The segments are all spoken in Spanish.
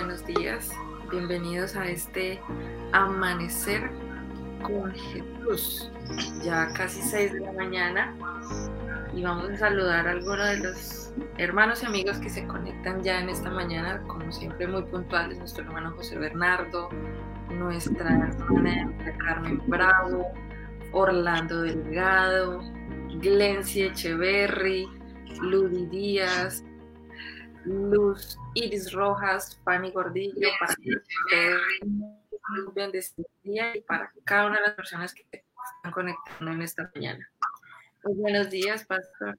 buenos días. Bienvenidos a este amanecer con Jesús. Ya casi 6 de la mañana y vamos a saludar a algunos de los hermanos y amigos que se conectan ya en esta mañana, como siempre muy puntuales, nuestro hermano José Bernardo, nuestra hermana Carmen Bravo, Orlando Delgado, Glency Echeverry, Ludi Díaz, Luz Iris Rojas, Fanny Gordillo, para día y para cada una de las personas que están conectando en esta mañana. Muy buenos días, Pastor.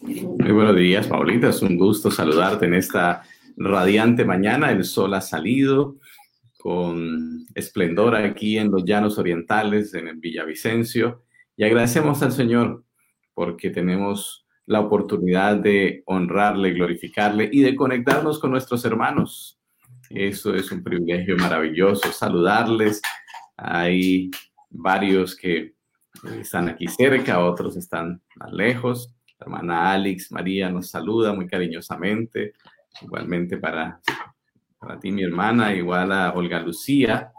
Muy buenos días, Paulita. Es un gusto saludarte en esta radiante mañana. El sol ha salido con esplendor aquí en los llanos orientales, en el Villavicencio. Y agradecemos al Señor porque tenemos la oportunidad de honrarle, glorificarle y de conectarnos con nuestros hermanos. Eso es un privilegio maravilloso, saludarles. Hay varios que están aquí cerca, otros están más lejos. Hermana Alex María nos saluda muy cariñosamente. Igualmente para, para ti, mi hermana, igual a Olga Lucía,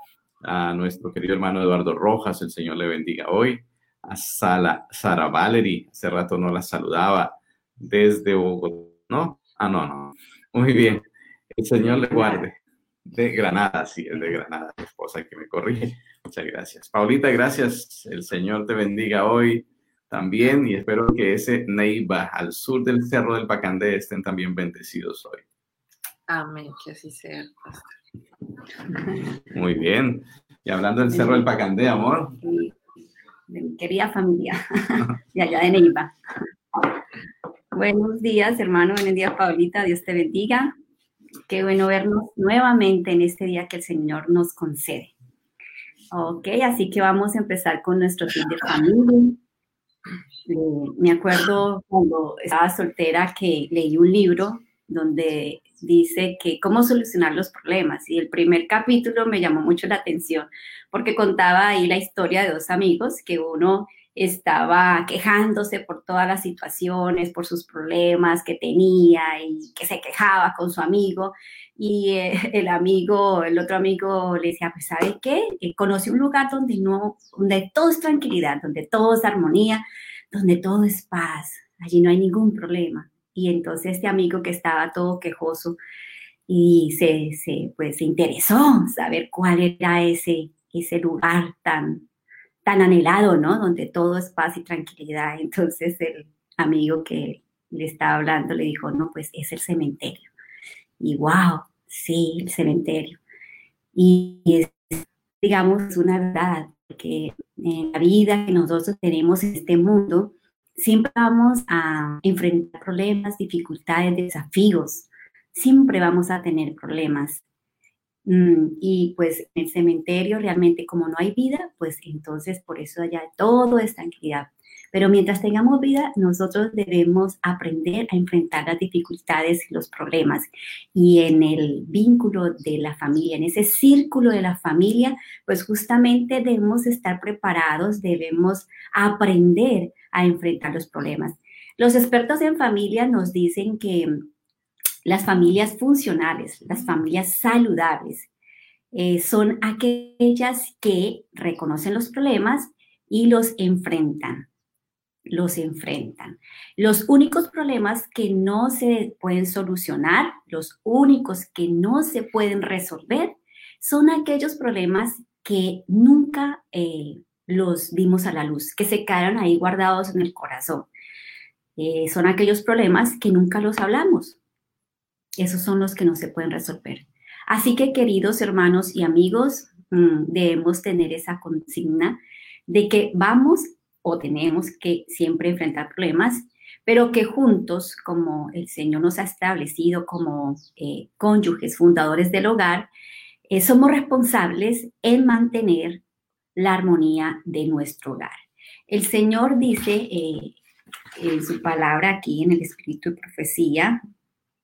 a nuestro querido hermano Eduardo Rojas, el Señor le bendiga hoy a Sala, Sara Valery, hace rato no la saludaba, desde Bogotá, ¿no? Ah, no, no. Muy bien. El Señor le guarde. De Granada, sí, es de Granada, mi esposa que me corrige. Muchas gracias. Paulita, gracias. El Señor te bendiga hoy también y espero que ese Neiva al sur del Cerro del Pacandé estén también bendecidos hoy. Amén, que así sea. Muy bien. Y hablando del Cerro del Pacandé, amor, de mi querida familia de allá de Neiva. Buenos días, hermano. Buenos días, Paulita. Dios te bendiga. Qué bueno vernos nuevamente en este día que el Señor nos concede. Ok, así que vamos a empezar con nuestro fin de familia. Eh, me acuerdo cuando estaba soltera que leí un libro donde dice que cómo solucionar los problemas. Y el primer capítulo me llamó mucho la atención porque contaba ahí la historia de dos amigos que uno estaba quejándose por todas las situaciones, por sus problemas que tenía y que se quejaba con su amigo. Y eh, el amigo, el otro amigo le decía, pues ¿sabe qué? Él conoce un lugar donde, no, donde todo es tranquilidad, donde todo es armonía, donde todo es paz. Allí no hay ningún problema. Y entonces este amigo que estaba todo quejoso y se, se, pues, se interesó saber cuál era ese, ese lugar tan, tan anhelado, ¿no? Donde todo es paz y tranquilidad. Entonces el amigo que le estaba hablando le dijo, no, pues es el cementerio. Y wow, sí, el cementerio. Y es, digamos, una verdad, que en la vida que nosotros tenemos en este mundo, siempre vamos a enfrentar problemas, dificultades, desafíos. Siempre vamos a tener problemas. Mm, y pues en el cementerio realmente como no hay vida, pues entonces por eso allá todo es tranquilidad. Pero mientras tengamos vida, nosotros debemos aprender a enfrentar las dificultades y los problemas. Y en el vínculo de la familia, en ese círculo de la familia, pues justamente debemos estar preparados, debemos aprender a enfrentar los problemas. Los expertos en familia nos dicen que las familias funcionales, las familias saludables, eh, son aquellas que reconocen los problemas y los enfrentan los enfrentan. Los únicos problemas que no se pueden solucionar, los únicos que no se pueden resolver, son aquellos problemas que nunca eh, los dimos a la luz, que se quedaron ahí guardados en el corazón. Eh, son aquellos problemas que nunca los hablamos. Esos son los que no se pueden resolver. Así que, queridos hermanos y amigos, mm, debemos tener esa consigna de que vamos o tenemos que siempre enfrentar problemas, pero que juntos, como el Señor nos ha establecido como eh, cónyuges fundadores del hogar, eh, somos responsables en mantener la armonía de nuestro hogar. El Señor dice eh, en su palabra aquí en el Espíritu de Profecía,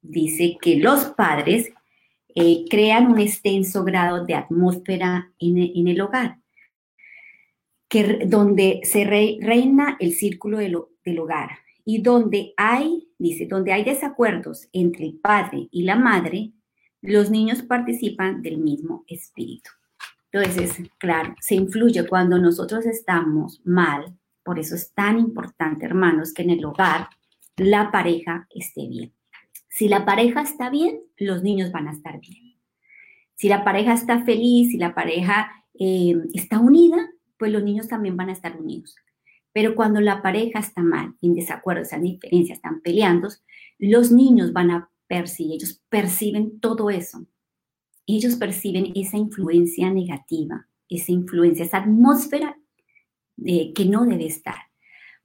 dice que los padres crean un extenso grado de atmósfera en el hogar donde se reina el círculo del hogar y donde hay, dice, donde hay desacuerdos entre el padre y la madre, los niños participan del mismo espíritu. Entonces, claro, se influye cuando nosotros estamos mal. Por eso es tan importante, hermanos, que en el hogar la pareja esté bien. Si la pareja está bien, los niños van a estar bien. Si la pareja está feliz, si la pareja eh, está unida, pues los niños también van a estar unidos. Pero cuando la pareja está mal, en desacuerdo, esas diferencias, están peleando, los niños van a percibir, ellos perciben todo eso. Ellos perciben esa influencia negativa, esa influencia, esa atmósfera eh, que no debe estar.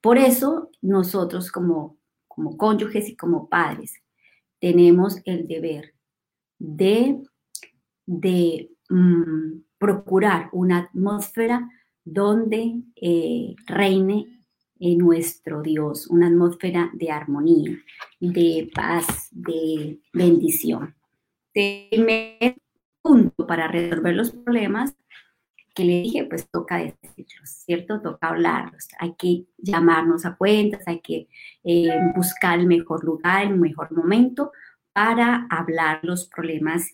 Por eso nosotros como, como cónyuges y como padres tenemos el deber de, de mm, procurar una atmósfera donde eh, reine en nuestro Dios, una atmósfera de armonía, de paz, de bendición. Primer punto para resolver los problemas que le dije, pues toca decirlos, ¿cierto? Toca hablarlos, hay que llamarnos a cuentas, hay que eh, buscar el mejor lugar, el mejor momento para hablar los problemas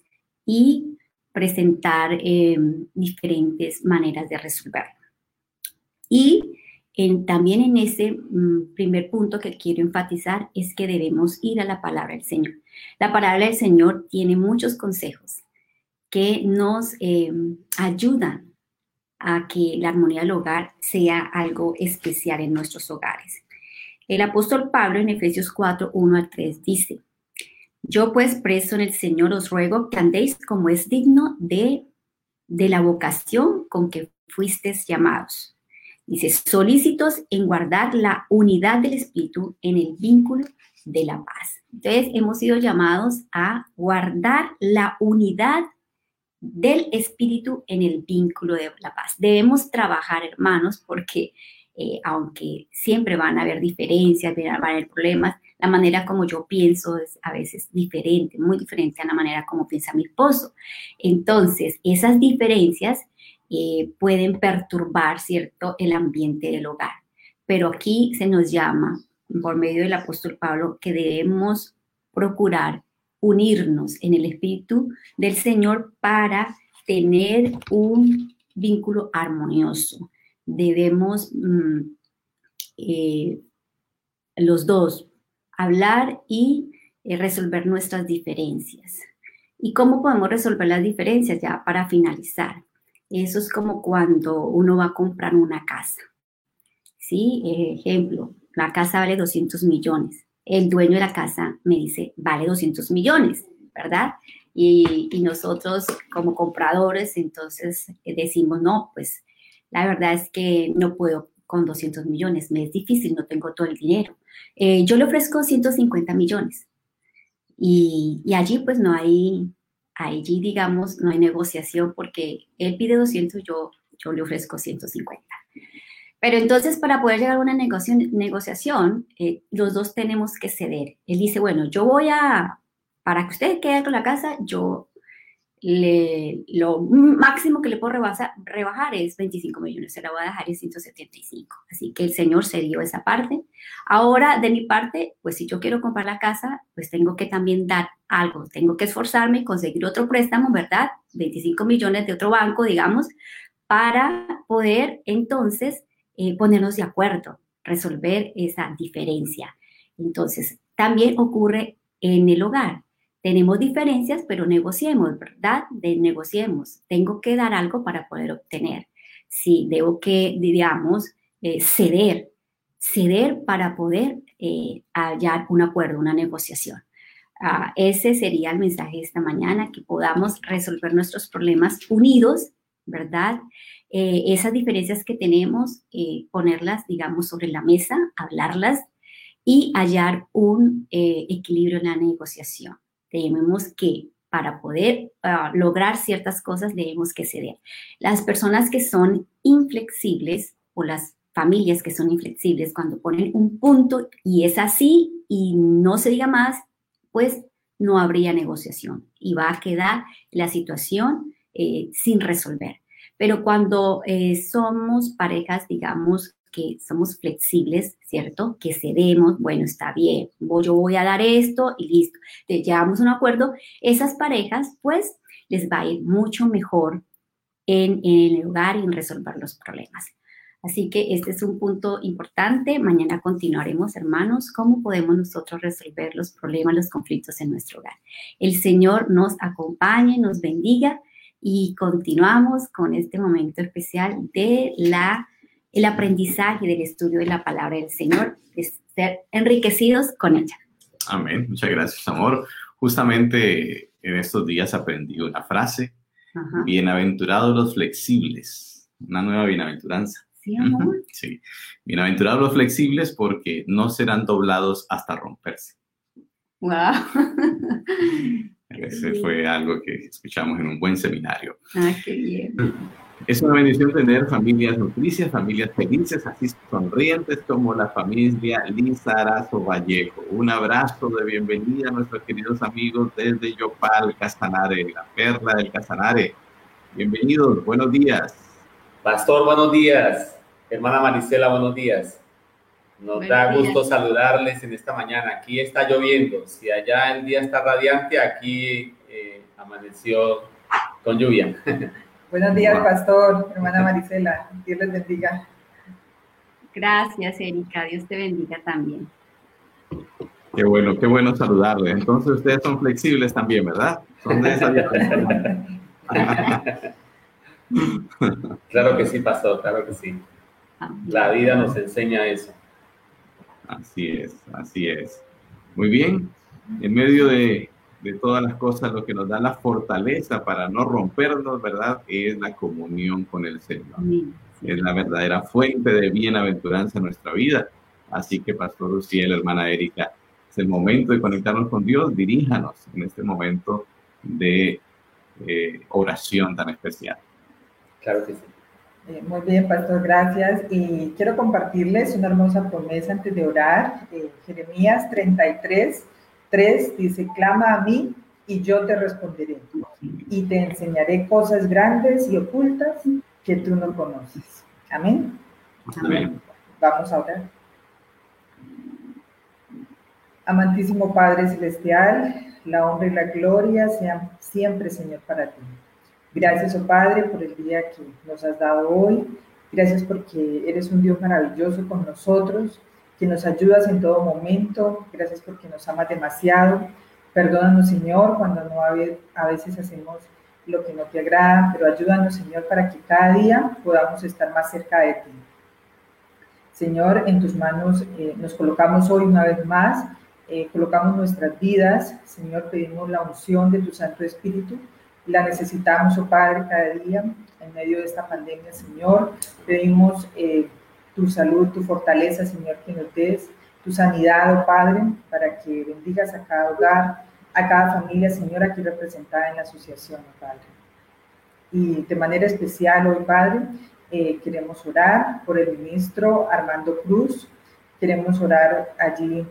y presentar eh, diferentes maneras de resolverlo. Y también en ese mm, primer punto que quiero enfatizar es que debemos ir a la palabra del Señor. La palabra del Señor tiene muchos consejos que nos eh, ayudan a que la armonía del hogar sea algo especial en nuestros hogares. El apóstol Pablo en Efesios 4, 1 al 3 dice, yo pues preso en el Señor os ruego que andéis como es digno de, de la vocación con que fuisteis llamados Dice, solícitos en guardar la unidad del espíritu en el vínculo de la paz. Entonces, hemos sido llamados a guardar la unidad del espíritu en el vínculo de la paz. Debemos trabajar, hermanos, porque eh, aunque siempre van a haber diferencias, van a haber problemas, la manera como yo pienso es a veces diferente, muy diferente a la manera como piensa mi esposo. Entonces, esas diferencias eh, pueden perturbar, ¿cierto?, el ambiente del hogar. Pero aquí se nos llama, por medio del apóstol Pablo, que debemos procurar unirnos en el Espíritu del Señor para tener un vínculo armonioso. Debemos mm, eh, los dos hablar y eh, resolver nuestras diferencias. ¿Y cómo podemos resolver las diferencias? Ya para finalizar. Eso es como cuando uno va a comprar una casa. ¿Sí? Ejemplo, la casa vale 200 millones. El dueño de la casa me dice, vale 200 millones, ¿verdad? Y, nosotros como compradores, entonces eh, decimos, no, pues la verdad es que no puedo con 200 millones, me es difícil, no tengo todo el dinero. Eh, yo le ofrezco 150 millones. Y, y allí pues no hay, allí, digamos, no hay negociación porque él pide 200, yo, yo le ofrezco 150. Pero entonces, para poder llegar a una negociación, eh, los dos tenemos que ceder. Él dice, bueno, yo voy a, para que usted quede con la casa, yo le, lo máximo que le puedo rebajar es 25 millones, se la voy a dejar en 175. Así que el señor se dio esa parte. Ahora, de mi parte, pues si yo quiero comprar la casa, pues tengo que también dar algo, tengo que esforzarme y conseguir otro préstamo, ¿verdad? 25 millones de otro banco, digamos, para poder entonces eh, ponernos de acuerdo, resolver esa diferencia. Entonces, también ocurre en el hogar tenemos diferencias, pero negociemos, ¿verdad? De negociemos. Tengo que dar algo para poder obtener. Sí, debo que, digamos, eh, ceder, ceder para poder eh, hallar un acuerdo, una negociación. Ah, ese sería el mensaje de esta mañana, que podamos resolver nuestros problemas unidos, ¿verdad? Eh, esas diferencias que tenemos, ponerlas, digamos, sobre la mesa, hablarlas y hallar un equilibrio en la negociación debemos que para poder ah, lograr ciertas cosas debemos que ceder. Las personas que son inflexibles o las familias que son inflexibles, cuando ponen un punto y es así y no se diga más, pues no habría negociación y va a quedar la situación eh, sin resolver. Pero cuando eh, somos parejas, digamos, que somos flexibles, ¿cierto? Que cedemos, bueno, está bien, yo voy a dar esto y listo. Llegamos a un acuerdo, esas parejas pues les va a ir mucho mejor en, en el hogar y en resolver los problemas. Así que este es un punto importante. Mañana continuaremos, hermanos, cómo podemos nosotros resolver los problemas, los conflictos en nuestro hogar. El Señor nos acompañe, nos bendiga y continuamos con este momento especial de la el aprendizaje del estudio de la palabra del Señor, de ser enriquecidos con ella. Amén. Muchas gracias, amor. Justamente en estos días aprendí una frase. Bienaventurados los flexibles. Una nueva bienaventuranza. Sí, amor. Sí. Bienaventurados los flexibles porque no serán doblados hasta romperse. Wow. Ese fue algo que escuchamos en un buen seminario. Ah, qué bien. Es una bendición tener familias nutricias, familias felices, así sonrientes como la familia Lizarazo Vallejo. Un abrazo de bienvenida a nuestros queridos amigos desde Yopal, Casanare, la perla del Casanare. Bienvenidos, buenos días. Pastor, buenos días. Hermana Marisela, buenos días. Nos da gusto saludarles en esta mañana. Aquí está lloviendo. Si allá el día está radiante, aquí eh, amaneció con lluvia. Buenos días, pastor, hermana Marisela. Dios les bendiga. Gracias, Erika. Dios te bendiga también. Qué bueno, qué bueno saludarle. Entonces ustedes son flexibles también, ¿verdad? Son de esa Claro que sí, pastor, claro que sí. La vida nos enseña eso. Así es, así es. Muy bien. En medio de de todas las cosas, lo que nos da la fortaleza para no rompernos, ¿verdad? Es la comunión con el Señor. Es la verdadera fuente de bienaventuranza en nuestra vida. Así que, Pastor Luciel, hermana Erika, es el momento de conectarnos con Dios. Diríjanos en este momento de eh, oración tan especial. Claro que sí. Eh, muy bien, Pastor, gracias. Y quiero compartirles una hermosa promesa antes de orar. Eh, Jeremías 33, 3 dice, clama a mí y yo te responderé y te enseñaré cosas grandes y ocultas que tú no conoces. Amén. Amén. Vamos a orar. Amantísimo Padre Celestial, la honra y la gloria sean siempre, Señor, para ti. Gracias, oh Padre, por el día que nos has dado hoy. Gracias porque eres un Dios maravilloso con nosotros que nos ayudas en todo momento. Gracias porque nos amas demasiado. Perdónanos, Señor, cuando no a veces hacemos lo que no te agrada, pero ayúdanos, Señor, para que cada día podamos estar más cerca de ti. Señor, en tus manos eh, nos colocamos hoy una vez más, eh, colocamos nuestras vidas. Señor, pedimos la unción de tu Santo Espíritu. La necesitamos, oh Padre, cada día en medio de esta pandemia, Señor. Pedimos eh, tu salud, tu fortaleza, Señor, que nos des, tu sanidad, oh Padre, para que bendigas a cada hogar, a cada familia, Señor, aquí representada en la asociación, oh Padre. Y de manera especial hoy, Padre, eh, queremos orar por el ministro Armando Cruz, queremos orar allí,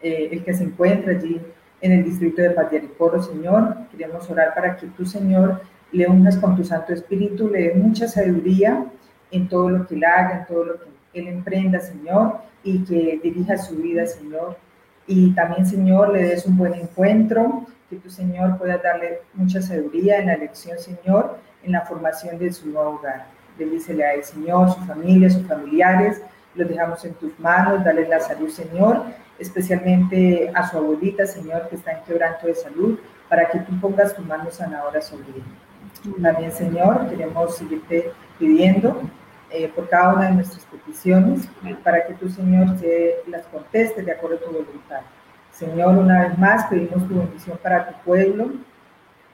eh, el que se encuentra allí en el distrito de Patriaricoro, Señor, queremos orar para que tú, Señor, le unjas con tu Santo Espíritu, le dé mucha sabiduría en todo lo que él haga, en todo lo que él emprenda, Señor, y que dirija su vida, Señor. Y también, Señor, le des un buen encuentro, que tu, Señor, pueda darle mucha sabiduría en la elección, Señor, en la formación de su nuevo hogar. Bendícele a él, Señor, su familia, sus familiares, los dejamos en tus manos, dale la salud, Señor, especialmente a su abuelita, Señor, que está en quebranto de salud, para que tú pongas tu mano sanadora sobre él. También, Señor, queremos seguirte pidiendo eh, por cada una de nuestras peticiones, para que tu Señor, se las conteste de acuerdo a tu voluntad. Señor, una vez más pedimos tu bendición para tu pueblo,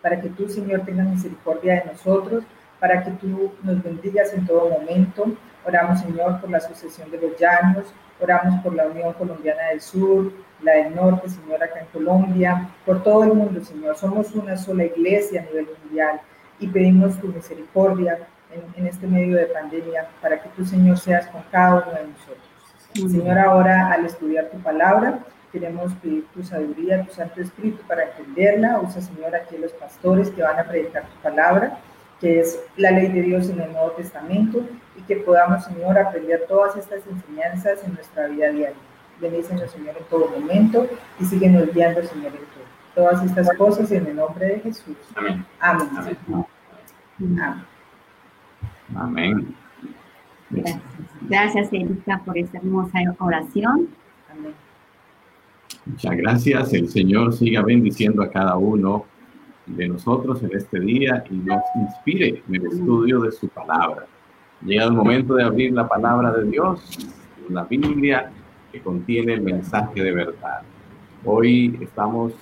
para que tú, Señor, tengas misericordia de nosotros, para que tú nos bendigas en todo momento. Oramos, Señor, por la Asociación de los Llanos, oramos por la Unión Colombiana del Sur, la del Norte, Señor, acá en Colombia, por todo el mundo, Señor. Somos una sola iglesia a nivel mundial y pedimos tu misericordia en, este medio de pandemia, para que tú, Señor, seas con cada uno de nosotros. Señor, ahora al estudiar tu palabra, queremos pedir tu sabiduría, tu Santo Espíritu para entenderla. Usa, Señor, aquí los pastores que van a predicar tu palabra, que es la ley de Dios en el Nuevo Testamento, y que podamos, Señor, aprender todas estas enseñanzas en nuestra vida diaria. Bendícenos, Señor, en todo momento y síguenos guiando, Señor, en todo. Todas estas cosas en el nombre de Jesús. Amén. Amén. Amén. Amén. Gracias. Gracias, Erika, por esta hermosa oración. Amén. Muchas gracias. El Señor siga bendiciendo a cada uno de nosotros en este día y nos inspire en el estudio de su palabra. Llega el momento de abrir la palabra de Dios, la Biblia que contiene el mensaje de verdad. Hoy estamos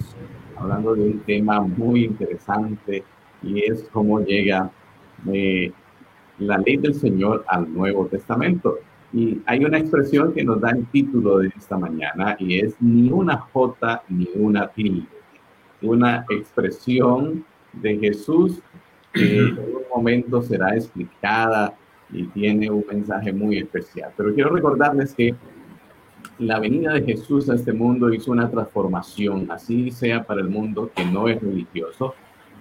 hablando de un tema muy interesante y es cómo llega eh, la ley del Señor al Nuevo Testamento. Y hay una expresión que nos da el título de esta mañana y es ni una J ni una tilde. Una expresión de Jesús que en un momento será explicada y tiene un mensaje muy especial. Pero quiero recordarles que la venida de Jesús a este mundo hizo una transformación, así sea para el mundo que no es religioso.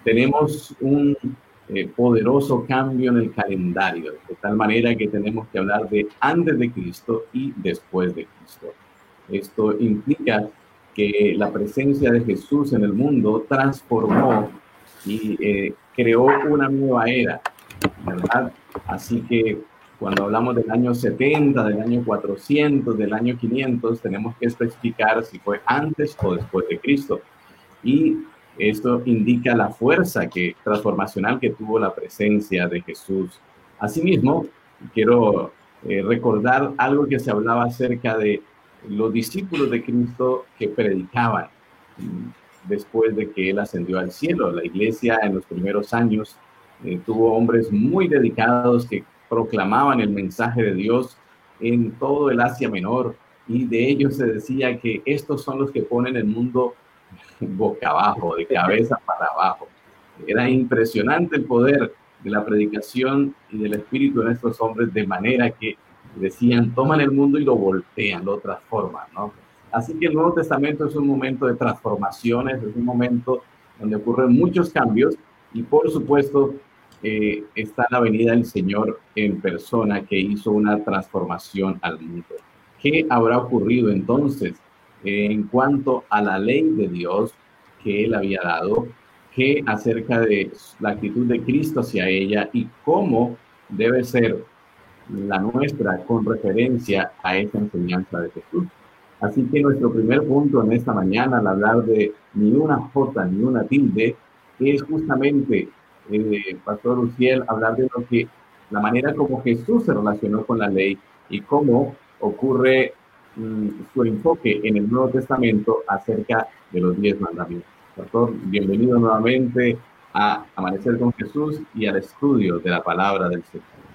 Tenemos un eh, poderoso cambio en el calendario, de tal manera que tenemos que hablar de antes de Cristo y después de Cristo. Esto implica que la presencia de Jesús en el mundo transformó y eh, creó una nueva era, ¿verdad? Así que cuando hablamos del año 70, del año 400, del año 500, tenemos que especificar si fue antes o después de Cristo. Y esto indica la fuerza que, transformacional que tuvo la presencia de Jesús. Asimismo, quiero eh, recordar algo que se hablaba acerca de los discípulos de Cristo que predicaban mm, después de que Él ascendió al cielo. La iglesia en los primeros años eh, tuvo hombres muy dedicados que proclamaban el mensaje de Dios en todo el Asia Menor y de ellos se decía que estos son los que ponen el mundo boca abajo, de cabeza para abajo. Era impresionante el poder de la predicación y del espíritu de estos hombres de manera que decían, toman el mundo y lo voltean, lo transforman, ¿no? Así que el Nuevo Testamento es un momento de transformaciones, es un momento donde ocurren muchos cambios y por supuesto eh, está la venida del Señor en persona que hizo una transformación al mundo. ¿Qué habrá ocurrido entonces en cuanto a la ley de Dios que Él había dado? ¿Qué acerca de la actitud de Cristo hacia ella y cómo debe ser la nuestra con referencia a esa enseñanza de Jesús? Así que nuestro primer punto en esta mañana al hablar de ni una J ni una tilde es justamente eh, Pastor Luciel, hablar de lo que, la manera como Jesús se relacionó con la ley y cómo ocurre mm, su enfoque en el Nuevo Testamento acerca de los diez mandamientos. Pastor, bienvenido nuevamente a Amanecer con Jesús y al estudio de la palabra del Señor.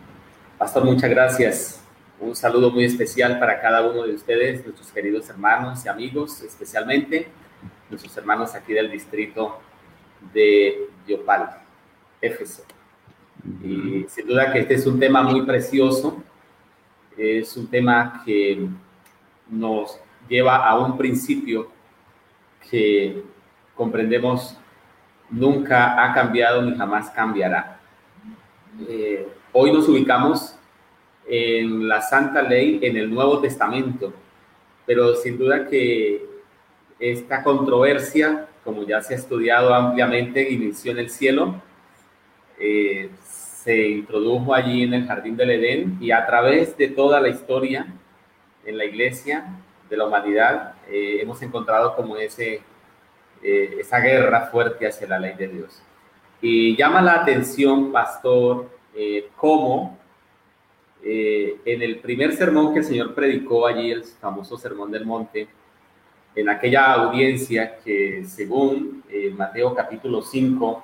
Pastor, muchas gracias. Un saludo muy especial para cada uno de ustedes, nuestros queridos hermanos y amigos, especialmente nuestros hermanos aquí del distrito de Yopal. Éfeso. Y sin duda que este es un tema muy precioso, es un tema que nos lleva a un principio que comprendemos nunca ha cambiado ni jamás cambiará. Eh, hoy nos ubicamos en la Santa Ley en el Nuevo Testamento, pero sin duda que esta controversia, como ya se ha estudiado ampliamente, inició en el cielo, eh, se introdujo allí en el Jardín del Edén y a través de toda la historia en la iglesia de la humanidad eh, hemos encontrado como ese, eh, esa guerra fuerte hacia la ley de Dios. Y llama la atención, pastor, cómo en el primer sermón que el Señor predicó allí, el famoso Sermón del Monte, en aquella audiencia que según Mateo capítulo 5,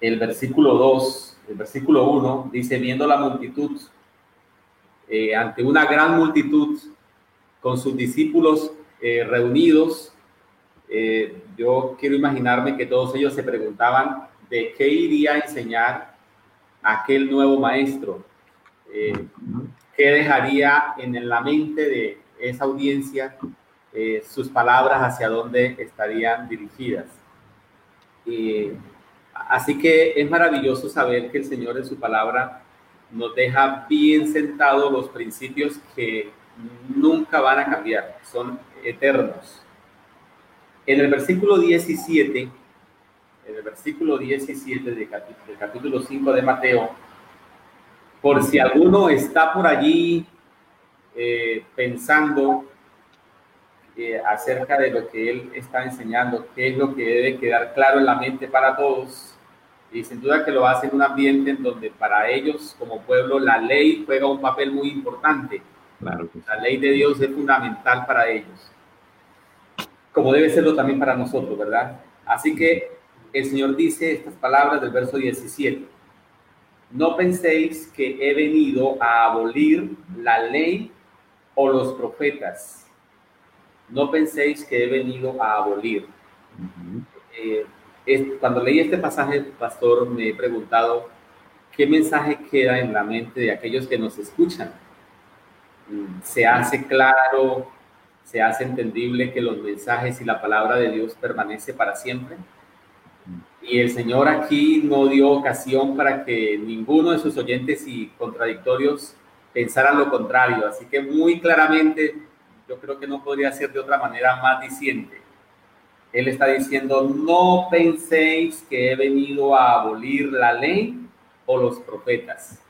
el versículo 2, el versículo 1, dice, viendo la multitud, eh, ante una gran multitud, con sus discípulos eh, reunidos, eh, yo quiero imaginarme que todos ellos se preguntaban de qué iría a enseñar aquel nuevo maestro, qué dejaría en la mente de esa audiencia sus palabras hacia dónde estarían dirigidas. Así que es maravilloso saber que el Señor en su palabra nos deja bien sentados los principios que nunca van a cambiar, son eternos. En el versículo 17, en el versículo 17 del capítulo 5 de Mateo, por si alguno está por allí eh, pensando eh, acerca de lo que él está enseñando, qué es lo que debe quedar claro en la mente para todos. Y sin duda que lo hace en un ambiente en donde para ellos como pueblo la ley juega un papel muy importante. Claro La ley de Dios es fundamental para ellos, como debe serlo también para nosotros, ¿verdad? Así que el Señor dice estas palabras del verso 17. No penséis que he venido a abolir la ley o los profetas no penséis que he venido a abolir. Eh, cuando leí este pasaje, pastor, me he preguntado qué mensaje queda en la mente de aquellos que nos escuchan. Mm, se hace claro, se hace entendible que los mensajes y la palabra de Dios permanece para siempre. Y el Señor aquí no dio ocasión para que ninguno de sus oyentes y contradictorios pensaran lo contrario. Así que muy claramente yo creo que no podría ser de otra manera más diciente. Él está diciendo, no penséis que he venido a abolir la ley o los profetas.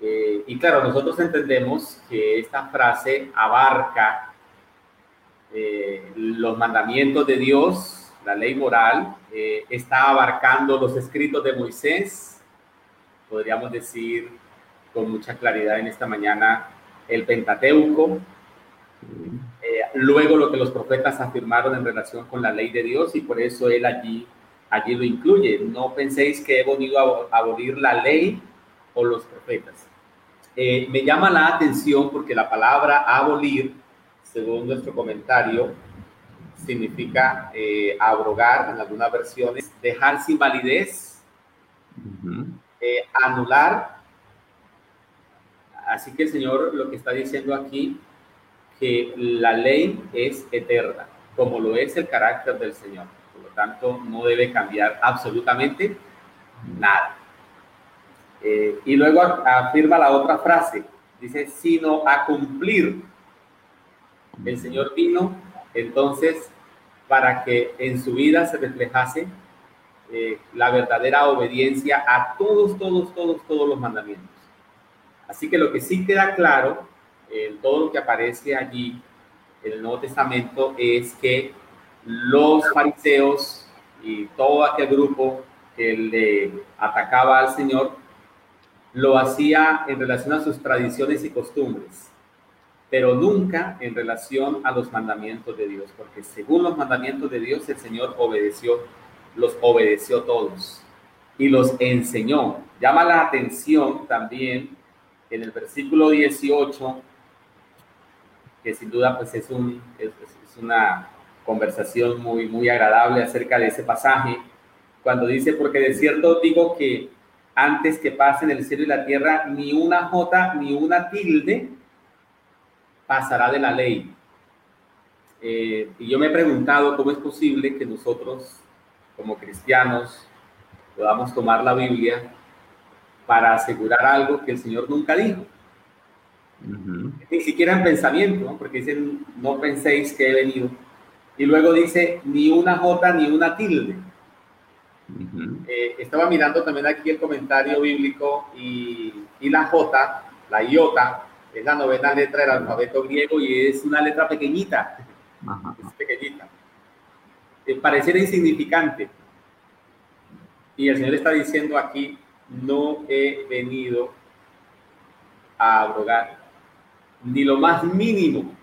Eh, y claro, nosotros entendemos que esta frase abarca eh, los mandamientos de Dios, la ley moral, eh, está abarcando los escritos de Moisés, podríamos decir con mucha claridad en esta mañana, el Pentateuco, eh, luego lo que los profetas afirmaron en relación con la ley de Dios y por eso él allí, allí lo incluye. No penséis que he venido a abolir la ley o los profetas. Eh, me llama la atención porque la palabra abolir, según nuestro comentario, significa eh, abrogar en algunas versiones, dejar sin validez, anular. Así que el Señor lo que está diciendo aquí que la ley es eterna, como lo es el carácter del Señor. Por lo tanto, no debe cambiar absolutamente nada. Eh, y luego afirma la otra frase, dice, sino a cumplir. El Señor vino entonces para que en su vida se reflejase eh, la verdadera obediencia a todos, todos, todos, todos los mandamientos. Así que lo que sí queda claro todo lo que aparece allí en el Nuevo Testamento es que los fariseos y todo aquel grupo que le atacaba al Señor lo hacía en relación a sus tradiciones y costumbres, pero nunca en relación a los mandamientos de Dios, porque según los mandamientos de Dios el Señor obedeció, los obedeció todos y los enseñó. Llama la atención también en el versículo 18 que sin duda pues es, un, es, una conversación muy, muy agradable acerca de ese pasaje, cuando dice, porque de cierto digo que antes que pasen el cielo y la tierra, ni una jota ni una tilde pasará de la ley. Eh, y yo me he preguntado cómo es posible que nosotros, como cristianos, podamos tomar la Biblia para asegurar algo que el Señor nunca dijo. Ni siquiera en pensamiento, porque dicen, no penséis que he venido. Y luego dice, ni una jota ni una tilde. Eh, estaba mirando también aquí el comentario bíblico y, y la jota, la iota, es la novena letra del alfabeto griego y es una letra pequeñita. Es pequeñita. Eh, pareciera insignificante. Y el Señor está diciendo aquí, no he venido a abrogar ni lo más mínimo,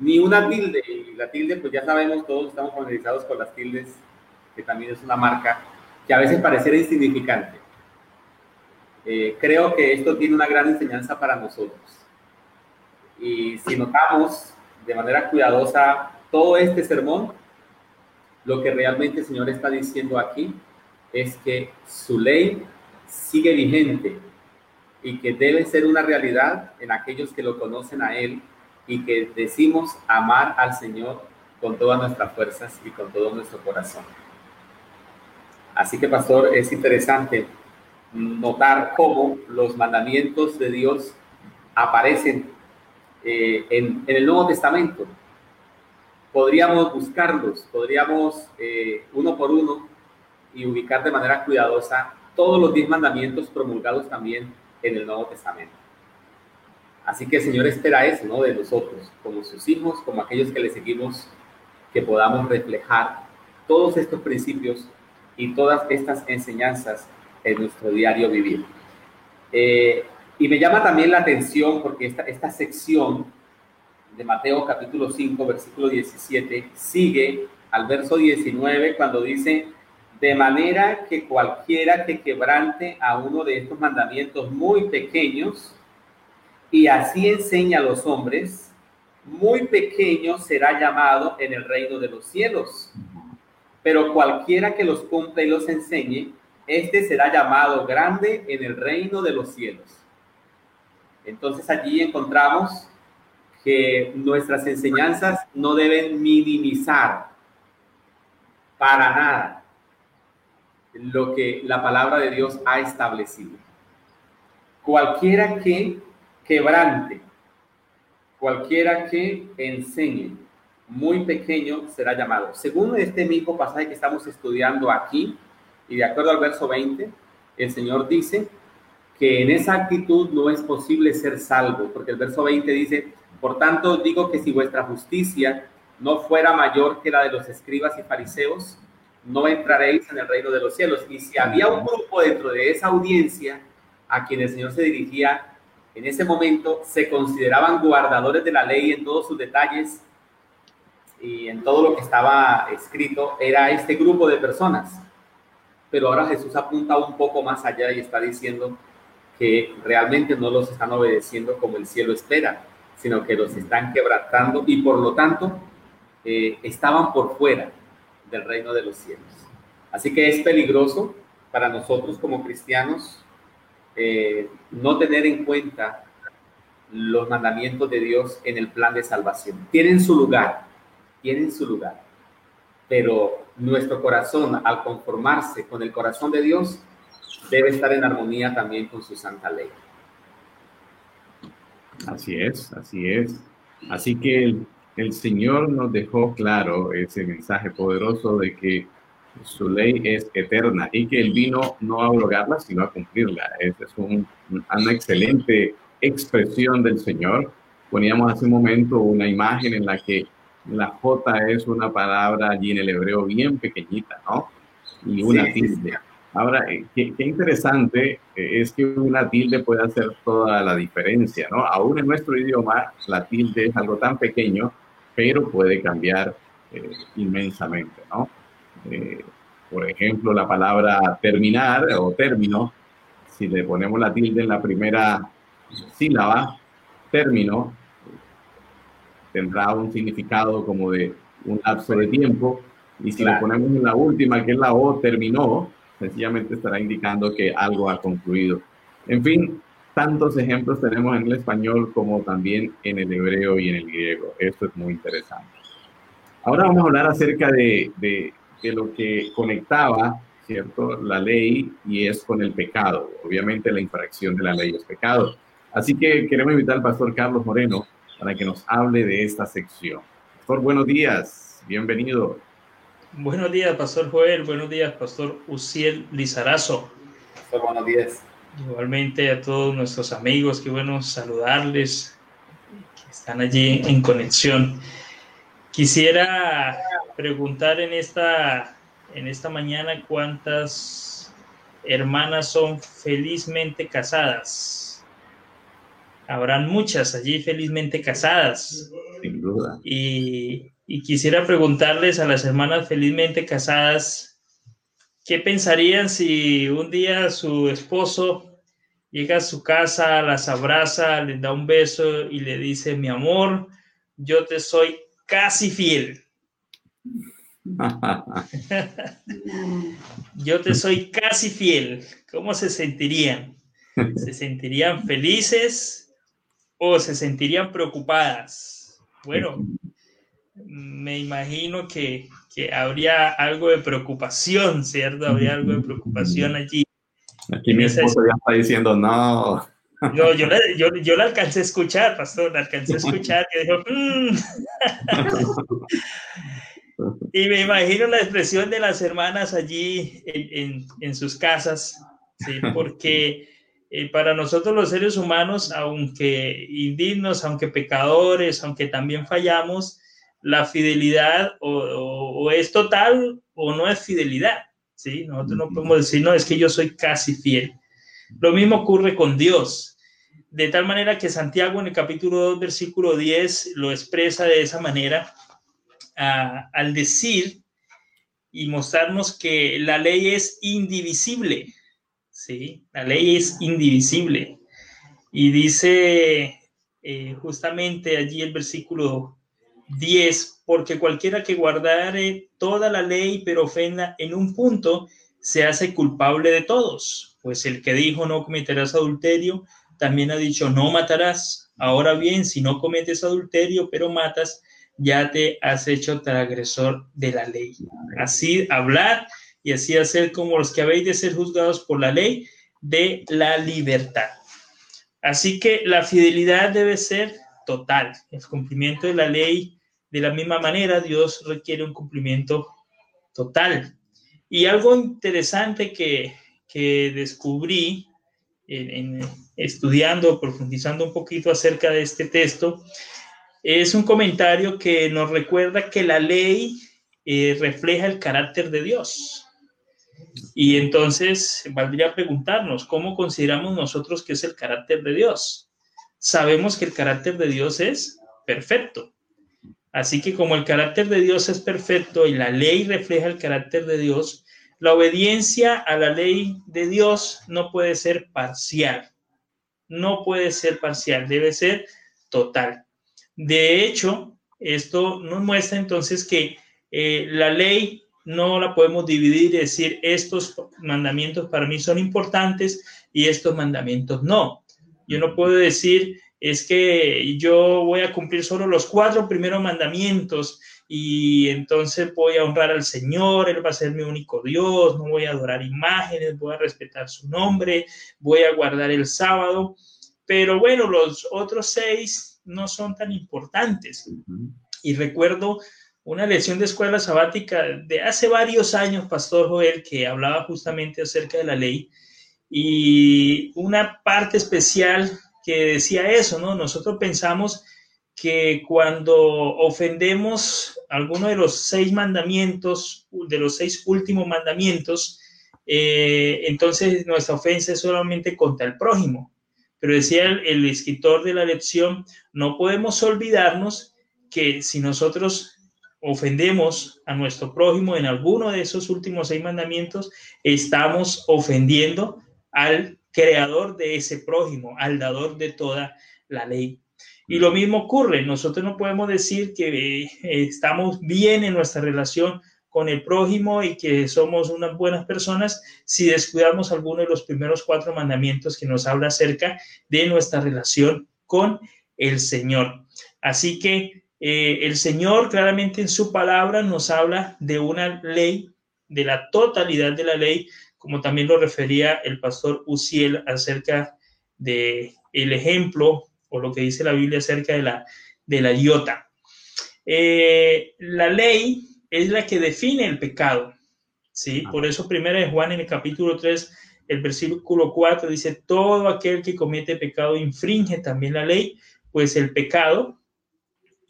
ni una tilde. Y la tilde, pues ya sabemos, todos estamos familiarizados con las tildes, que también es una marca que a veces pareciera insignificante. Eh, creo que esto tiene una gran enseñanza para nosotros. Y si notamos de manera cuidadosa todo este sermón, lo que realmente el Señor está diciendo aquí es que su ley sigue vigente y que debe ser una realidad en aquellos que lo conocen a Él y que decimos amar al Señor con todas nuestras fuerzas y con todo nuestro corazón. Así que, pastor, es interesante notar cómo los mandamientos de Dios aparecen eh, en, el Nuevo Testamento. Podríamos buscarlos, podríamos eh, uno por uno y ubicar de manera cuidadosa todos los diez mandamientos promulgados también en el Nuevo Testamento. Así que el Señor espera eso, ¿no? De nosotros, como sus hijos, como aquellos que le seguimos, que podamos reflejar todos estos principios y todas estas enseñanzas en nuestro diario vivir. Eh, y me llama también la atención porque esta, esta sección de Mateo capítulo 5, versículo 17, sigue al verso 19 cuando dice, de manera que cualquiera que quebrante a uno de estos mandamientos muy pequeños y así enseña a los hombres, muy pequeño será llamado en el reino de los cielos. Pero cualquiera que los cumpla y los enseñe, este será llamado grande en el reino de los cielos. Entonces allí encontramos que nuestras enseñanzas no deben minimizar para nada lo que la palabra de Dios ha establecido. Cualquiera que quebrante, cualquiera que enseñe, muy pequeño será llamado. Según este mismo pasaje que estamos estudiando aquí, y de acuerdo al verso 20, el Señor dice que en esa actitud no es posible ser salvo, porque el verso 20 dice, por tanto digo que si vuestra justicia no fuera mayor que la de los escribas y fariseos, no entraréis en el reino de los cielos. Y si había un grupo dentro de esa audiencia a quien el Señor se dirigía en ese momento, se consideraban guardadores de la ley en todos sus detalles, y en todo lo que estaba escrito era este grupo de personas. Pero ahora Jesús apunta un poco más allá y está diciendo que realmente no los están obedeciendo como el cielo espera, sino que los están quebrantando y por lo tanto eh, estaban por fuera del reino de los cielos. Así que es peligroso para nosotros como cristianos eh, no tener en cuenta los mandamientos de Dios en el plan de salvación. Tienen su lugar, tienen su lugar. Pero nuestro corazón, al conformarse con el corazón de Dios, debe estar en armonía también con su santa ley. Así es, así es. Así que el, el Señor nos dejó claro ese mensaje poderoso de que su ley es eterna y que Él vino no a abrogarla, sino a cumplirla. Es un, una excelente expresión del Señor. Poníamos hace un momento una imagen en la que la J es una palabra allí en el hebreo bien pequeñita, ¿no? Y una tilde. Ahora, eh, qué, interesante eh, es que una tilde puede hacer toda la diferencia, ¿no? Aún en nuestro idioma, la tilde es algo tan pequeño, pero puede cambiar eh, inmensamente, ¿no? por ejemplo, la palabra terminar o término, si le ponemos la tilde en la primera sílaba, término, tendrá un significado como de un lapso de tiempo. Y si le ponemos en la última, que es la O, terminó, sencillamente estará indicando que algo ha concluido. En fin, tantos ejemplos tenemos en el español como también en el hebreo y en el griego. Esto es muy interesante. Ahora vamos a hablar acerca de, de, de lo que conectaba, ¿cierto?, la ley y es con el pecado. Obviamente la infracción de la ley es pecado. Así que queremos invitar al pastor Carlos Moreno para que nos hable de esta sección. Pastor, buenos días, bienvenido. Buenos días, Pastor Joel, buenos días, Pastor Uciel Lizarazo. Pastor, buenos días. Igualmente a todos nuestros amigos, qué bueno saludarles, que están allí en conexión. Quisiera preguntar en esta, en esta mañana cuántas hermanas son felizmente casadas habrán muchas allí felizmente casadas. Sin duda. Y, quisiera preguntarles a las hermanas felizmente casadas, ¿qué pensarían si un día su esposo llega a su casa, las abraza, les da un beso y le dice, mi amor, yo te soy casi fiel? yo te soy casi fiel. ¿Cómo se sentirían? ¿Se sentirían felices? O se sentirían preocupadas. Bueno, me imagino que, que habría algo de preocupación, ¿cierto? Habría algo de preocupación allí. Aquí mi esposo ya está diciendo, no. Yo, yo, la, yo, la alcancé a escuchar, pastor, la alcancé a escuchar, que dijo, mm". y me imagino la expresión de las hermanas allí en, en, en sus casas, ¿sí? porque eh, para nosotros los seres humanos, aunque indignos, aunque pecadores, aunque también fallamos, la fidelidad o, es total o no es fidelidad. ¿sí? Nosotros no podemos decir, no, es que yo soy casi fiel. Lo mismo ocurre con Dios. De tal manera que Santiago en el capítulo 2, versículo 10, lo expresa de esa manera al decir y mostrarnos que la ley es indivisible. ¿Sí? La ley es indivisible. Y dice eh, justamente allí el versículo 10, porque cualquiera que guardare toda la ley pero ofenda en un punto, se hace culpable de todos. Pues el que dijo no cometerás adulterio, también ha dicho no matarás. Ahora bien, si no cometes adulterio pero matas, ya te has hecho transgresor de la ley. Así hablar y así hacer como los que habéis de ser juzgados por la ley de la libertad. Así que la fidelidad debe ser total. El cumplimiento de la ley, de la misma manera, Dios requiere un cumplimiento total. Y algo interesante que, descubrí en, estudiando, profundizando un poquito acerca de este texto, es un comentario que nos recuerda que la ley eh, refleja el carácter de Dios. Y entonces valdría preguntarnos, ¿cómo consideramos nosotros que es el carácter de Dios? Sabemos que el carácter de Dios es perfecto. Así que como el carácter de Dios es perfecto y la ley refleja el carácter de Dios, la obediencia a la ley de Dios no puede ser parcial. No puede ser parcial, debe ser total. De hecho, esto nos muestra entonces que eh, la ley no la podemos dividir y decir estos mandamientos para mí son importantes y estos mandamientos no. Yo no puedo decir es que yo voy a cumplir solo los cuatro primeros mandamientos y entonces voy a honrar al Señor, Él va a ser mi único Dios, no voy a adorar imágenes, voy a respetar su nombre, voy a guardar el sábado, pero bueno, los otros seis no son tan importantes. Y recuerdo una lección de escuela sabática de hace varios años, Pastor Joel, que hablaba justamente acerca de la ley y una parte especial que decía eso, ¿no? Nosotros pensamos que cuando ofendemos alguno de los seis mandamientos, de los seis últimos mandamientos, eh, entonces nuestra ofensa es solamente contra el prójimo. Pero decía el, el escritor de la lección, no podemos olvidarnos que si nosotros ofendemos a nuestro prójimo en alguno de esos últimos seis mandamientos, estamos ofendiendo al creador de ese prójimo, al dador de toda la ley. Y lo mismo ocurre, nosotros no podemos decir que eh, estamos bien en nuestra relación con el prójimo y que somos unas buenas personas si descuidamos alguno de los primeros cuatro mandamientos que nos habla acerca de nuestra relación con el Señor. Así que eh, el Señor claramente en su palabra nos habla de una ley, de la totalidad de la ley, como también lo refería el pastor Uciel acerca de el ejemplo o lo que dice la Biblia acerca de la, de la iota. Eh, la ley es la que define el pecado, ¿sí? Por eso primera de Juan en el capítulo 3, el versículo 4 dice, todo aquel que comete pecado infringe también la ley, pues el pecado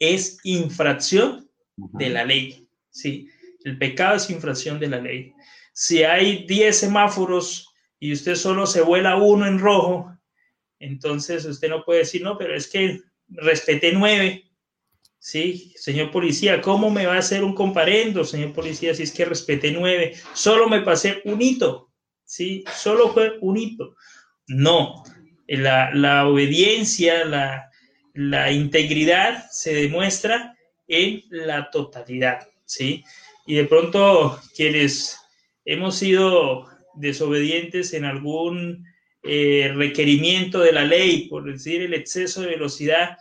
es infracción de la ley. ¿sí? El pecado es infracción de la ley. Si hay 10 semáforos y usted solo se vuela uno en rojo, entonces usted no puede decir, no, pero es que respeté nueve. Sí, señor policía, ¿cómo me va a hacer un comparendo, señor policía, si es que respeté nueve? Solo me pasé un hito, ¿sí? Solo fue un hito. No, la, la obediencia, la, la integridad se demuestra en la totalidad, ¿sí? Y de pronto quienes hemos sido desobedientes en algún eh, requerimiento de la ley, por decir el exceso de velocidad,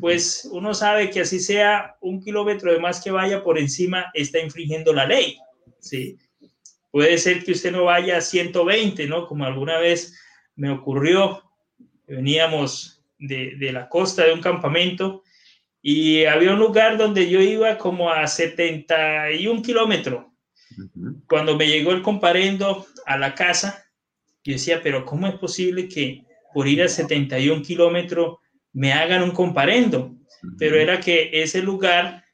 pues uno sabe que así sea un kilómetro de más que vaya por encima, está infringiendo la ley. ¿sí? Puede ser que usted no vaya a 120, ¿no? Como alguna vez me ocurrió, veníamos de, de la costa de un campamento y había un lugar donde yo iba como a 71 kilómetros. Cuando me llegó el comparendo a la casa, yo decía, pero ¿cómo es posible que por ir a 71 kilómetros me hagan un comparendo? Pero era que ese lugar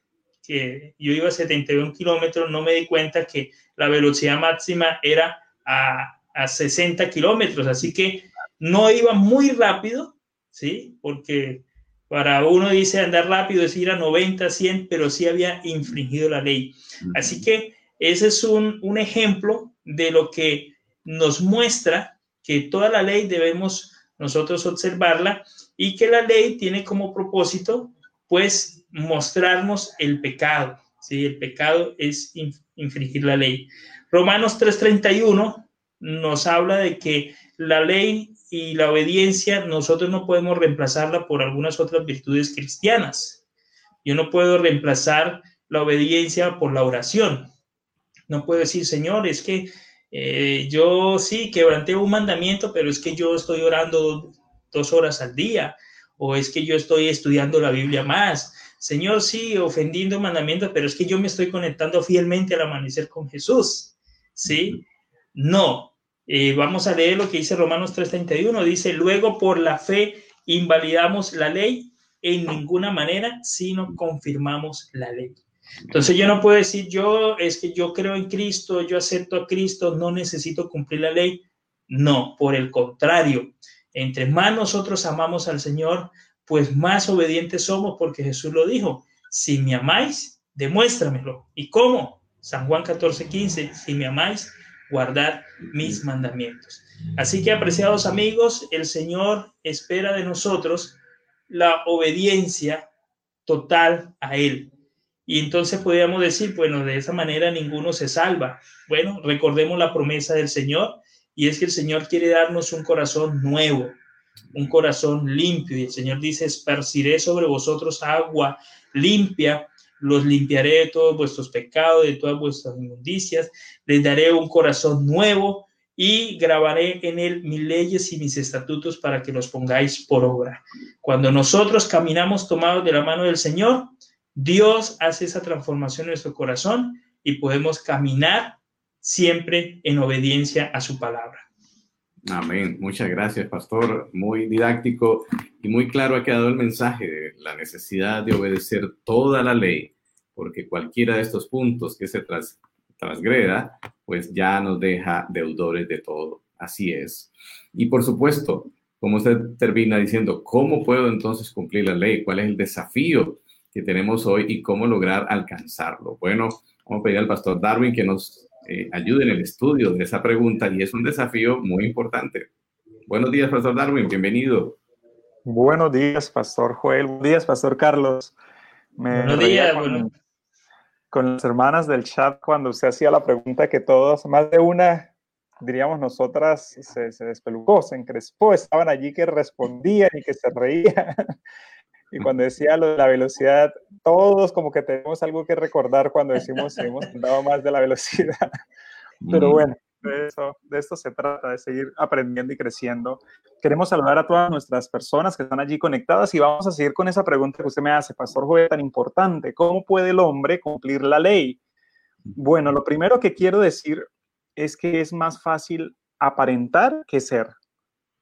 que yo iba a 71 kilómetros, no me di cuenta que la velocidad máxima era a, a 60 kilómetros, así que no iba muy rápido, ¿sí? Porque para uno dice andar rápido es ir a 90, 100, pero sí había infringido la ley. Así que ese es un, un ejemplo de lo que nos muestra que toda la ley debemos nosotros observarla y que la ley tiene como propósito, pues, mostrarnos el pecado. ¿sí? El pecado es infringir la ley. Romanos 3:31 nos habla de que la ley y la obediencia nosotros no podemos reemplazarla por algunas otras virtudes cristianas. Yo no puedo reemplazar la obediencia por la oración. No puedo decir, Señor, es que eh, yo sí quebranté un mandamiento, pero es que yo estoy orando dos horas al día, o es que yo estoy estudiando la Biblia más. Señor, sí, ofendiendo mandamientos, pero es que yo me estoy conectando fielmente al amanecer con Jesús. ¿Sí? No. Eh, vamos a leer lo que dice Romanos 3:31. Dice, luego por la fe invalidamos la ley en ninguna manera, sino confirmamos la ley. Entonces yo no puedo decir, yo es que yo creo en Cristo, yo acepto a Cristo, no necesito cumplir la ley. No, por el contrario, entre más nosotros amamos al Señor, pues más obedientes somos porque Jesús lo dijo. Si me amáis, demuéstramelo. ¿Y cómo? San Juan 14, 15, si me amáis, guardad mis mandamientos. Así que, apreciados amigos, el Señor espera de nosotros la obediencia total a Él. Y entonces podríamos decir, bueno, de esa manera ninguno se salva. Bueno, recordemos la promesa del Señor y es que el Señor quiere darnos un corazón nuevo, un corazón limpio. Y el Señor dice, esparciré sobre vosotros agua limpia, los limpiaré de todos vuestros pecados, de todas vuestras inmundicias, les daré un corazón nuevo y grabaré en él mis leyes y mis estatutos para que los pongáis por obra. Cuando nosotros caminamos tomados de la mano del Señor, Dios hace esa transformación en nuestro corazón y podemos caminar siempre en obediencia a su palabra. Amén. Muchas gracias, pastor. Muy didáctico y muy claro ha quedado el mensaje de la necesidad de obedecer toda la ley, porque cualquiera de estos puntos que se transgreda, pues ya nos deja deudores de todo. Así es. Y por supuesto, como usted termina diciendo, ¿cómo puedo entonces cumplir la ley? ¿Cuál es el desafío que tenemos hoy y cómo lograr alcanzarlo. Bueno, vamos a pedir al pastor Darwin que nos eh, ayude en el estudio de esa pregunta y es un desafío muy importante. Buenos días, pastor Darwin, bienvenido. Buenos días, pastor Joel. Buenos días, pastor Carlos. Buenos días, con, con las hermanas del chat cuando usted hacía la pregunta que todos, más de una, diríamos nosotras, se, se despelucó, se encrespó, estaban allí que respondían y que se reían. Y cuando decía lo de la velocidad, todos como que tenemos algo que recordar cuando decimos que hemos andado más de la velocidad. Pero bueno, de, eso, de esto se trata, de seguir aprendiendo y creciendo. Queremos saludar a todas nuestras personas que están allí conectadas y vamos a seguir con esa pregunta que usted me hace, Pastor Joel, tan importante. ¿Cómo puede el hombre cumplir la ley? Bueno, lo primero que quiero decir es que es más fácil aparentar que ser.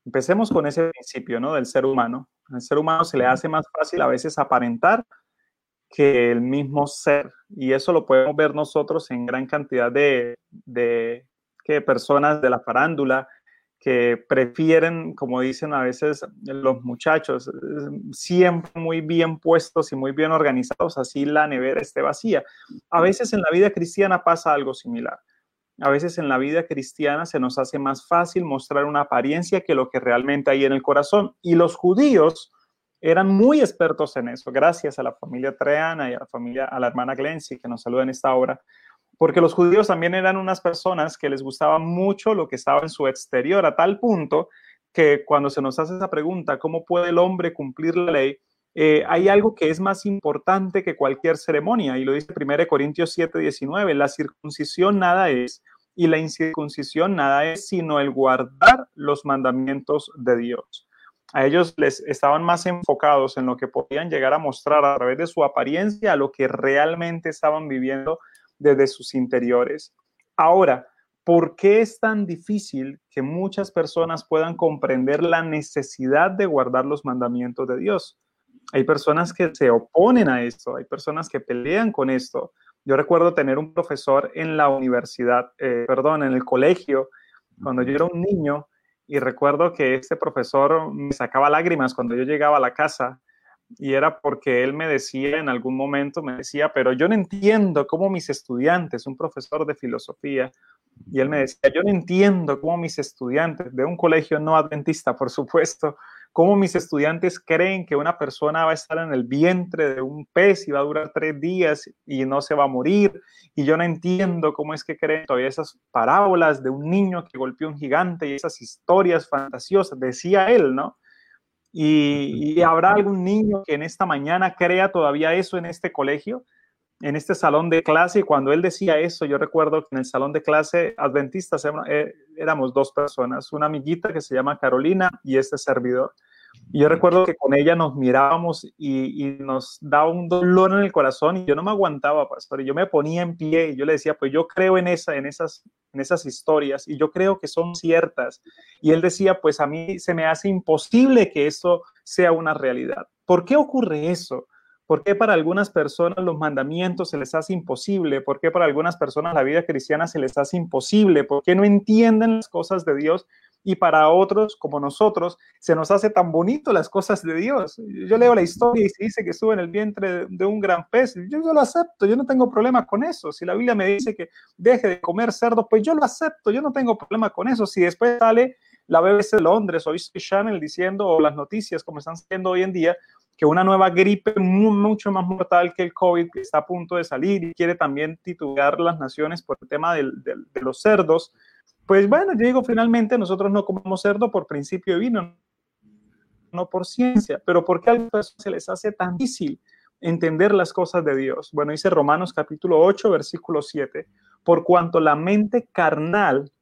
Empecemos con ese principio, ¿no? Del ser humano. Al ser humano se le hace más fácil a veces aparentar que el mismo ser. Y eso lo podemos ver nosotros en gran cantidad de, que personas de la farándula que prefieren, como dicen a veces los muchachos, siempre muy bien puestos y muy bien organizados, así la nevera esté vacía. A veces en la vida cristiana pasa algo similar. A veces en la vida cristiana se nos hace más fácil mostrar una apariencia que lo que realmente hay en el corazón. Y los judíos eran muy expertos en eso, gracias a la familia Treana y a la familia, a la hermana Glency que nos saluda en esta obra, porque los judíos también eran unas personas que les gustaba mucho lo que estaba en su exterior, a tal punto que cuando se nos hace esa pregunta, ¿cómo puede el hombre cumplir la ley? Eh, hay algo que es más importante que cualquier ceremonia, y lo dice 1 Corintios 7, 19, la circuncisión nada es, y la incircuncisión nada es, sino el guardar los mandamientos de Dios. A ellos les estaban más enfocados en lo que podían llegar a mostrar a través de su apariencia, a lo que realmente estaban viviendo desde sus interiores. Ahora, ¿por qué es tan difícil que muchas personas puedan comprender la necesidad de guardar los mandamientos de Dios? Hay personas que se oponen a esto, hay personas que pelean con esto. Yo recuerdo tener un profesor en la universidad, eh, perdón, en el colegio, cuando yo era un niño, y recuerdo que este profesor me sacaba lágrimas cuando yo llegaba a la casa y era porque él me decía en algún momento, me decía, pero yo no entiendo cómo mis estudiantes, un profesor de filosofía, y él me decía, yo no entiendo cómo mis estudiantes de un colegio no adventista, por supuesto, cómo mis estudiantes creen que una persona va a estar en el vientre de un pez y va a durar tres días y no se va a morir. Y yo no entiendo cómo es que creen todavía esas parábolas de un niño que golpeó un gigante y esas historias fantasiosas, decía él, ¿no? Y, y habrá algún niño que en esta mañana crea todavía eso en este colegio en este salón de clase y cuando él decía eso, yo recuerdo que en el salón de clase adventistas eh, éramos dos personas, una amiguita que se llama Carolina y este servidor. Y yo recuerdo que con ella nos mirábamos y, nos daba un dolor en el corazón y yo no me aguantaba, pastor, y yo me ponía en pie y yo le decía, pues yo creo en, esa, en, esas, en esas historias y yo creo que son ciertas. Y él decía, pues a mí se me hace imposible que eso sea una realidad. ¿Por qué ocurre eso? ¿Por qué para algunas personas los mandamientos se les hace imposible? ¿Por qué para algunas personas la vida cristiana se les hace imposible? ¿Por qué no entienden las cosas de Dios? Y para otros, como nosotros, se nos hace tan bonito las cosas de Dios. Yo leo la historia y se dice que estuvo en el vientre de un gran pez. Yo, lo acepto, yo no tengo problema con eso. Si la Biblia me dice que deje de comer cerdo, pues yo lo acepto, yo no tengo problema con eso. Si después sale la BBC de Londres o History Channel diciendo, o las noticias como están siendo hoy en día, que una nueva gripe mucho más mortal que el COVID está a punto de salir y quiere también titular las naciones por el tema de los cerdos, pues bueno, yo digo, finalmente nosotros no comemos cerdo por principio de vino, no por ciencia, pero ¿por qué a se les hace tan difícil entender las cosas de Dios? Bueno, dice Romanos capítulo 8, versículo 7, por cuanto la mente carnal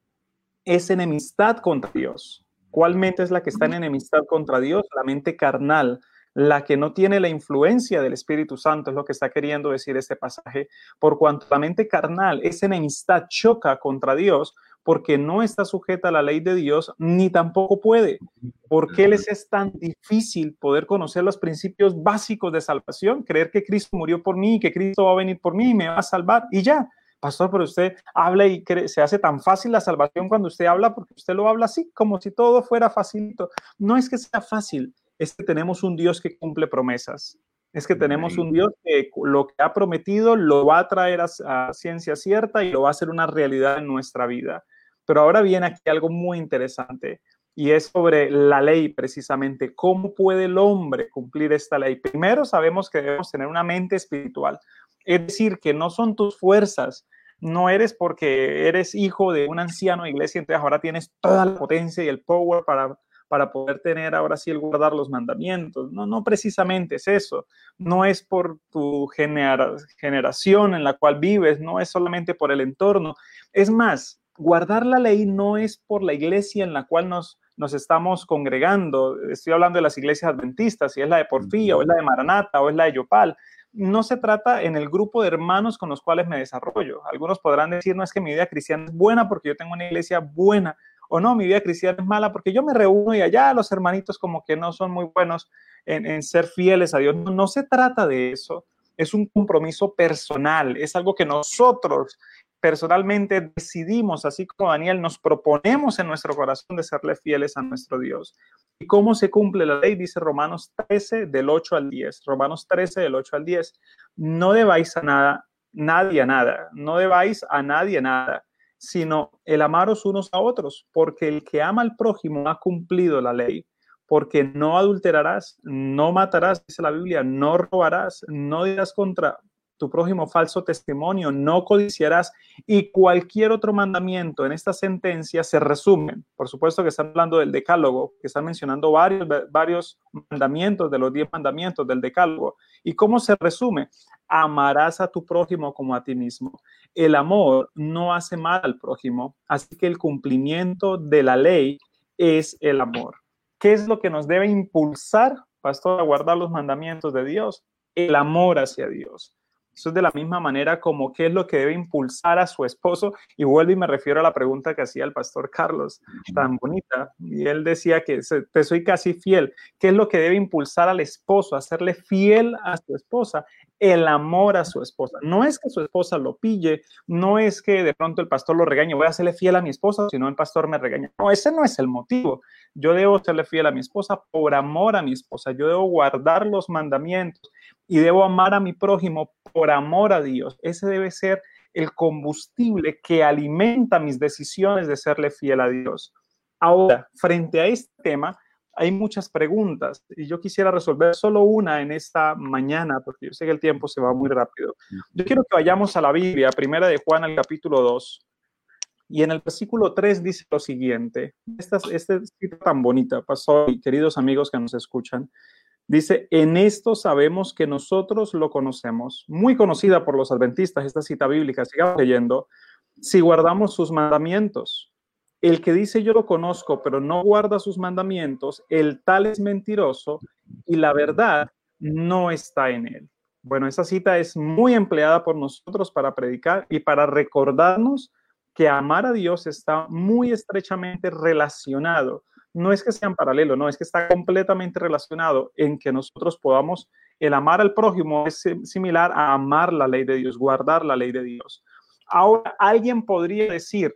es enemistad contra Dios. ¿Cuál mente es la que está en enemistad contra Dios? La mente carnal la que no tiene la influencia del Espíritu Santo, es lo que está queriendo decir este pasaje, por cuanto la mente carnal, esa enemistad choca contra Dios, porque no está sujeta a la ley de Dios, ni tampoco puede. ¿Por qué les es tan difícil poder conocer los principios básicos de salvación? Creer que Cristo murió por mí, que Cristo va a venir por mí y me va a salvar, y ya. Pastor, pero usted habla y se hace tan fácil la salvación cuando usted habla porque usted lo habla así, como si todo fuera facilito. No es que sea fácil, es que tenemos un Dios que cumple promesas. Es que tenemos un Dios que lo que ha prometido lo va a traer a, ciencia cierta y lo va a hacer una realidad en nuestra vida. Pero ahora viene aquí algo muy interesante y es sobre la ley precisamente. ¿Cómo puede el hombre cumplir esta ley? Primero sabemos que debemos tener una mente espiritual. Es decir, que no son tus fuerzas, no eres porque eres hijo de un anciano de iglesia, entonces ahora tienes toda la potencia y el power para para poder tener ahora sí el guardar los mandamientos. No, no precisamente es eso. No es por tu generación en la cual vives, no es solamente por el entorno. Es más, guardar la ley no es por la iglesia en la cual nos, nos estamos congregando. Estoy hablando de las iglesias adventistas, si es la de Porfía o es la de Maranata o es la de Yopal no se trata en el grupo de hermanos con los cuales me desarrollo. Algunos podrán decir, no es que mi vida cristiana es buena porque yo tengo una iglesia buena o no, mi vida cristiana es mala porque yo me reúno y allá los hermanitos como que no son muy buenos en, ser fieles a Dios. No, se trata de eso, es un compromiso personal, es algo que nosotros personalmente decidimos, así como Daniel, nos proponemos en nuestro corazón de serle fieles a nuestro Dios. ¿Y cómo se cumple la ley? Dice Romanos 13 del 8 al 10. Romanos 13 del 8 al 10. No debáis a nada, nadie a nada, no debáis a nadie nada sino el amaros unos a otros, porque el que ama al prójimo ha cumplido la ley, porque no adulterarás, no matarás, dice la Biblia, no robarás, no dirás contra tu prójimo falso testimonio, no codiciarás y cualquier otro mandamiento en esta sentencia se resumen. Por supuesto que están hablando del decálogo, que están mencionando varios, varios mandamientos de los diez mandamientos del decálogo. ¿Y cómo se resume? Amarás a tu prójimo como a ti mismo. El amor no hace mal al prójimo, así que el cumplimiento de la ley es el amor. ¿Qué es lo que nos debe impulsar, pastor, a guardar los mandamientos de Dios? El amor hacia Dios. Eso es de la misma manera como qué es lo que debe impulsar a su esposo. Y vuelvo y me refiero a la pregunta que hacía el pastor Carlos, tan bonita. Y él decía que te soy casi fiel. ¿Qué es lo que debe impulsar al esposo, hacerle fiel a su esposa? el amor a su esposa. No es que su esposa lo pille, no es que de pronto el pastor lo regañe, voy a hacerle fiel a mi esposa, sino el pastor me regaña. No, ese no es el motivo. Yo debo serle fiel a mi esposa por amor a mi esposa. Yo debo guardar los mandamientos y debo amar a mi prójimo por amor a Dios. Ese debe ser el combustible que alimenta mis decisiones de serle fiel a Dios. Ahora, frente a este tema, hay muchas preguntas y yo quisiera resolver solo una en esta mañana, porque yo sé que el tiempo se va muy rápido. Yo quiero que vayamos a la Biblia, primera de Juan, al capítulo 2. Y en el versículo 3 dice lo siguiente, esta, esta cita tan bonita, pasó, queridos amigos que nos escuchan, dice, en esto sabemos que nosotros lo conocemos, muy conocida por los adventistas, esta cita bíblica, sigamos leyendo, si guardamos sus mandamientos. El que dice yo lo conozco, pero no guarda sus mandamientos, el tal es mentiroso y la verdad no está en él. Bueno, esa cita es muy empleada por nosotros para predicar y para recordarnos que amar a Dios está muy estrechamente relacionado. No es que sean paralelos, no, es que está completamente relacionado en que nosotros podamos, el amar al prójimo es similar a amar la ley de Dios, guardar la ley de Dios. Ahora, alguien podría decir,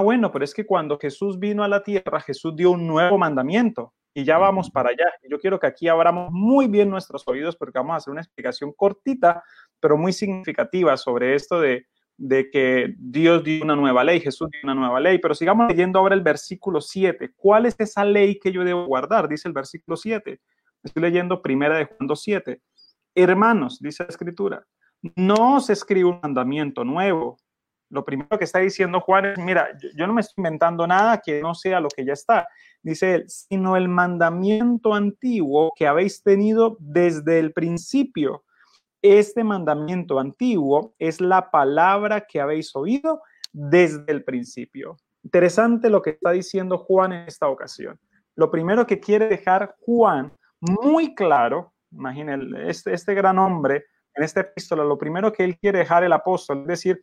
Ah, bueno, pero es que cuando Jesús vino a la tierra, Jesús dio un nuevo mandamiento y ya vamos para allá. Yo quiero que aquí abramos muy bien nuestros oídos porque vamos a hacer una explicación cortita, pero muy significativa sobre esto de, de que Dios dio una nueva ley, Jesús dio una nueva ley. Pero sigamos leyendo ahora el versículo 7. ¿Cuál es esa ley que yo debo guardar? Dice el versículo 7. Estoy leyendo primera de Juan 2.7. Hermanos, dice la escritura, no se escribe un mandamiento nuevo, lo primero que está diciendo Juan es, mira, yo no me estoy inventando nada que no sea lo que ya está. Dice él, sino el mandamiento antiguo que habéis tenido desde el principio. Este mandamiento antiguo es la palabra que habéis oído desde el principio. Interesante lo que está diciendo Juan en esta ocasión. Lo primero que quiere dejar Juan muy claro, imaginen, este, este gran hombre en esta epístola, lo primero que él quiere dejar el apóstol, es decir,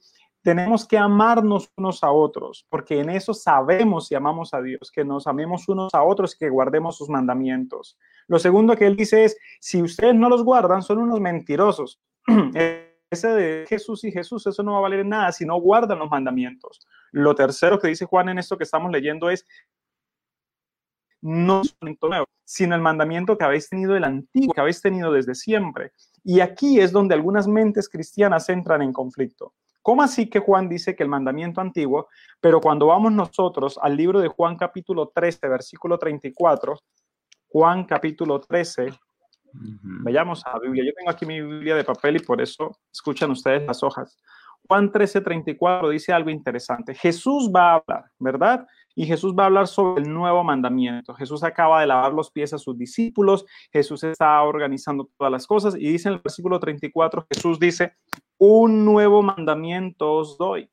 tenemos que amarnos unos a otros, porque en eso sabemos si amamos a Dios, que nos amemos unos a otros y que guardemos sus mandamientos. Lo segundo que él dice es, si ustedes no los guardan, son unos mentirosos. Ese de Jesús y Jesús, eso no va a valer nada si no guardan los mandamientos. Lo tercero que dice Juan en esto que estamos leyendo es, no nuevo, sino el mandamiento que habéis tenido el antiguo, que habéis tenido desde siempre. Y aquí es donde algunas mentes cristianas entran en conflicto. ¿Cómo así que Juan dice que el mandamiento antiguo, pero cuando vamos nosotros al libro de Juan capítulo 13, versículo 34, Juan capítulo 13, veamos a la Biblia. Yo tengo aquí mi Biblia de papel y por eso escuchan ustedes las hojas. Juan 13, 34 dice algo interesante. Jesús va a hablar, ¿verdad? Y Jesús va a hablar sobre el nuevo mandamiento. Jesús acaba de lavar los pies a sus discípulos, Jesús está organizando todas las cosas y dice en el versículo 34, Jesús dice, un nuevo mandamiento os doy,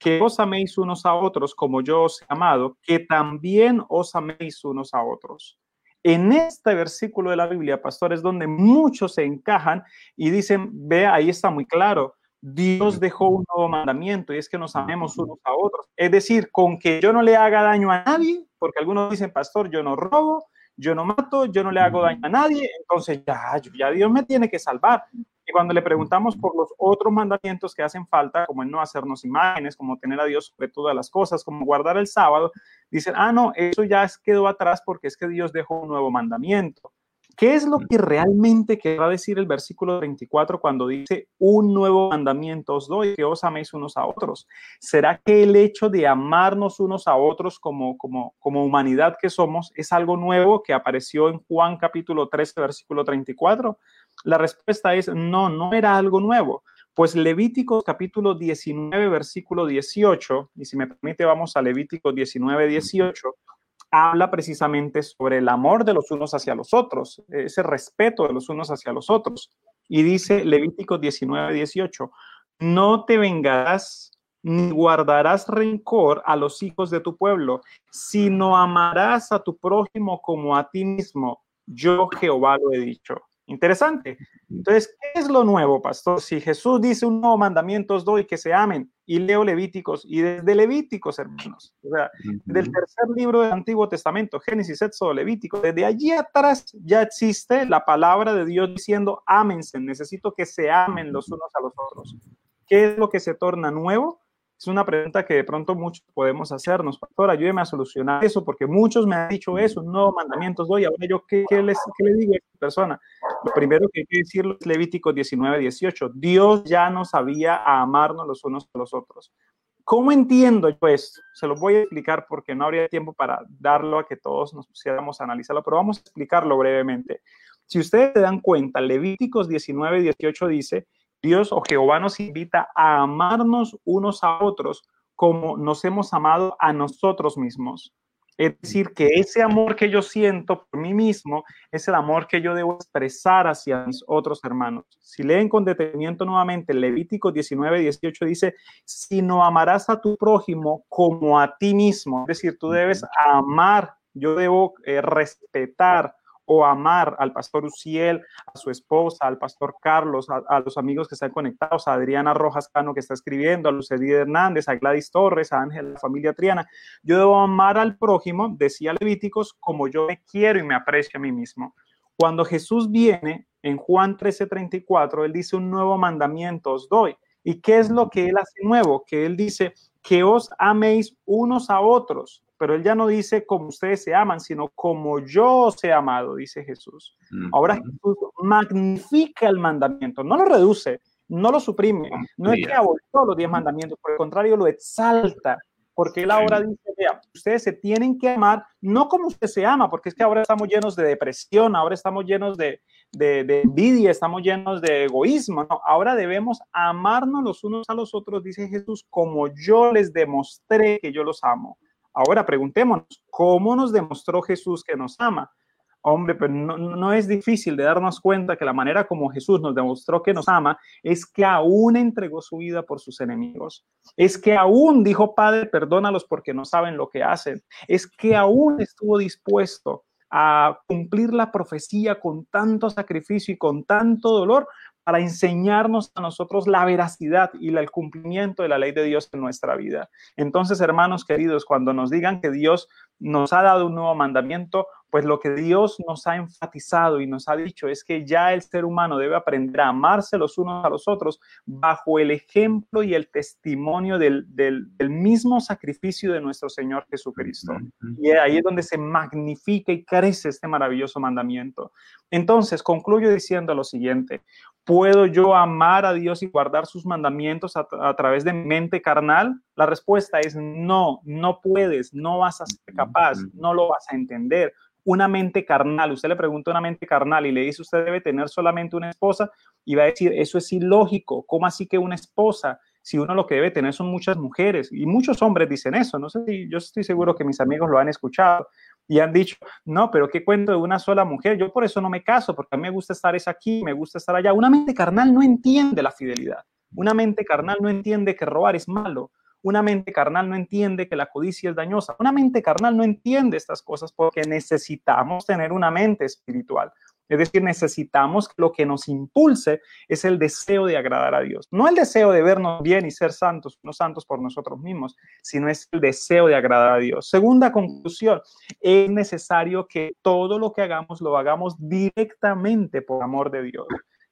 que os améis unos a otros como yo os he amado, que también os améis unos a otros. En este versículo de la Biblia, pastor, es donde muchos se encajan y dicen, ve, ahí está muy claro, Dios dejó un nuevo mandamiento y es que nos amemos unos a otros. Es decir, con que yo no le haga daño a nadie, porque algunos dicen, pastor, yo no robo, yo no mato, yo no le hago daño a nadie, entonces ya, ya Dios me tiene que salvar. Y cuando le preguntamos por los otros mandamientos que hacen falta, como el no hacernos imágenes, como tener a Dios sobre todas las cosas, como guardar el sábado, dicen, ah, no, eso ya quedó atrás porque es que Dios dejó un nuevo mandamiento. ¿Qué es lo que realmente querrá decir el versículo 24 cuando dice un nuevo mandamiento os doy, que os améis unos a otros? ¿Será que el hecho de amarnos unos a otros como, como, como humanidad que somos es algo nuevo que apareció en Juan capítulo 13, versículo 34? La respuesta es no, no era algo nuevo. Pues Levítico capítulo 19, versículo 18, y si me permite vamos a Levítico 19, 18, habla precisamente sobre el amor de los unos hacia los otros, ese respeto de los unos hacia los otros. Y dice Levítico 19, 18, no te vengarás ni guardarás rencor a los hijos de tu pueblo, sino amarás a tu prójimo como a ti mismo. Yo Jehová lo he dicho. Interesante. Entonces, ¿qué es lo nuevo, pastor? Si Jesús dice un nuevo mandamiento os doy que se amen, y leo Levíticos, y desde Levíticos, hermanos, o sea, del tercer libro del Antiguo Testamento, Génesis, Éxodo, Levítico, desde allí atrás ya existe la palabra de Dios diciendo, ámense, necesito que se amen los unos a los otros. ¿Qué es lo que se torna nuevo? Es una pregunta que de pronto muchos podemos hacernos. Pastor, ayúdeme a solucionar eso, porque muchos me han dicho eso, no mandamientos doy. Ahora yo, ¿qué, qué, les, qué le digo a esta persona? Lo primero que hay que decirlo es Levítico 19, 18. Dios ya nos había a amarnos los unos a los otros. ¿Cómo entiendo yo esto? Se lo voy a explicar porque no habría tiempo para darlo a que todos nos pusiéramos a analizarlo, pero vamos a explicarlo brevemente. Si ustedes se dan cuenta, Levíticos 19, 18 dice Dios o Jehová nos invita a amarnos unos a otros como nos hemos amado a nosotros mismos. Es decir, que ese amor que yo siento por mí mismo es el amor que yo debo expresar hacia mis otros hermanos. Si leen con detenimiento nuevamente Levítico 19, 18 dice, si no amarás a tu prójimo como a ti mismo, es decir, tú debes amar, yo debo eh, respetar, o amar al pastor Uciel, a su esposa, al pastor Carlos, a, los amigos que están conectados, a Adriana Rojas Cano que está escribiendo, a Lucedí Hernández, a Gladys Torres, a Ángel, la familia Triana. Yo debo amar al prójimo, decía Levíticos, como yo me quiero y me aprecio a mí mismo. Cuando Jesús viene en Juan 13:34, él dice un nuevo mandamiento os doy. ¿Y qué es lo que él hace nuevo? Que él dice que os améis unos a otros pero él ya no dice como ustedes se aman, sino como yo os he amado, dice Jesús. Ahora Jesús magnifica el mandamiento, no lo reduce, no lo suprime, no es que abolió los diez mandamientos, por el contrario, lo exalta, porque él ahora dice, vea, ustedes se tienen que amar, no como usted se ama, porque es que ahora estamos llenos de depresión, ahora estamos llenos de, de, de envidia, estamos llenos de egoísmo, no, ahora debemos amarnos los unos a los otros, dice Jesús, como yo les demostré que yo los amo. Ahora preguntémonos, ¿cómo nos demostró Jesús que nos ama? Hombre, pero no, no, es difícil de darnos cuenta que la manera como Jesús nos demostró que nos ama es que aún entregó su vida por sus enemigos. Es que aún dijo, Padre, perdónalos porque no saben lo que hacen. Es que aún estuvo dispuesto a cumplir la profecía con tanto sacrificio y con tanto dolor para enseñarnos a nosotros la veracidad y el cumplimiento de la ley de Dios en nuestra vida. Entonces, hermanos queridos, cuando nos digan que Dios nos ha dado un nuevo mandamiento, pues lo que Dios nos ha enfatizado y nos ha dicho es que ya el ser humano debe aprender a amarse los unos a los otros bajo el ejemplo y el testimonio del, del, mismo sacrificio de nuestro Señor Jesucristo. Y ahí es donde se magnifica y crece este maravilloso mandamiento. Entonces, concluyo diciendo lo siguiente, ¿puedo yo amar a Dios y guardar sus mandamientos a, a través de mente carnal? La respuesta es no, no puedes, no vas a ser capaz, no lo vas a entender una mente carnal. Usted le pregunta una mente carnal y le dice, usted debe tener solamente una esposa y va a decir, eso es ilógico. ¿Cómo así que una esposa? Si uno lo que debe tener son muchas mujeres y muchos hombres dicen eso. No sé si yo estoy seguro que mis amigos lo han escuchado y han dicho, no, pero qué cuento de una sola mujer. Yo por eso no me caso, porque a mí me gusta estar es aquí, me gusta estar allá. Una mente carnal no entiende la fidelidad. Una mente carnal no entiende que robar es malo. Una mente carnal no entiende que la codicia es dañosa. Una mente carnal no entiende estas cosas porque necesitamos tener una mente espiritual. Es decir, necesitamos que lo que nos impulse es el deseo de agradar a Dios. No el deseo de vernos bien y ser santos, no santos por nosotros mismos, sino es el deseo de agradar a Dios. Segunda conclusión, es necesario que todo lo que hagamos lo hagamos directamente por amor de Dios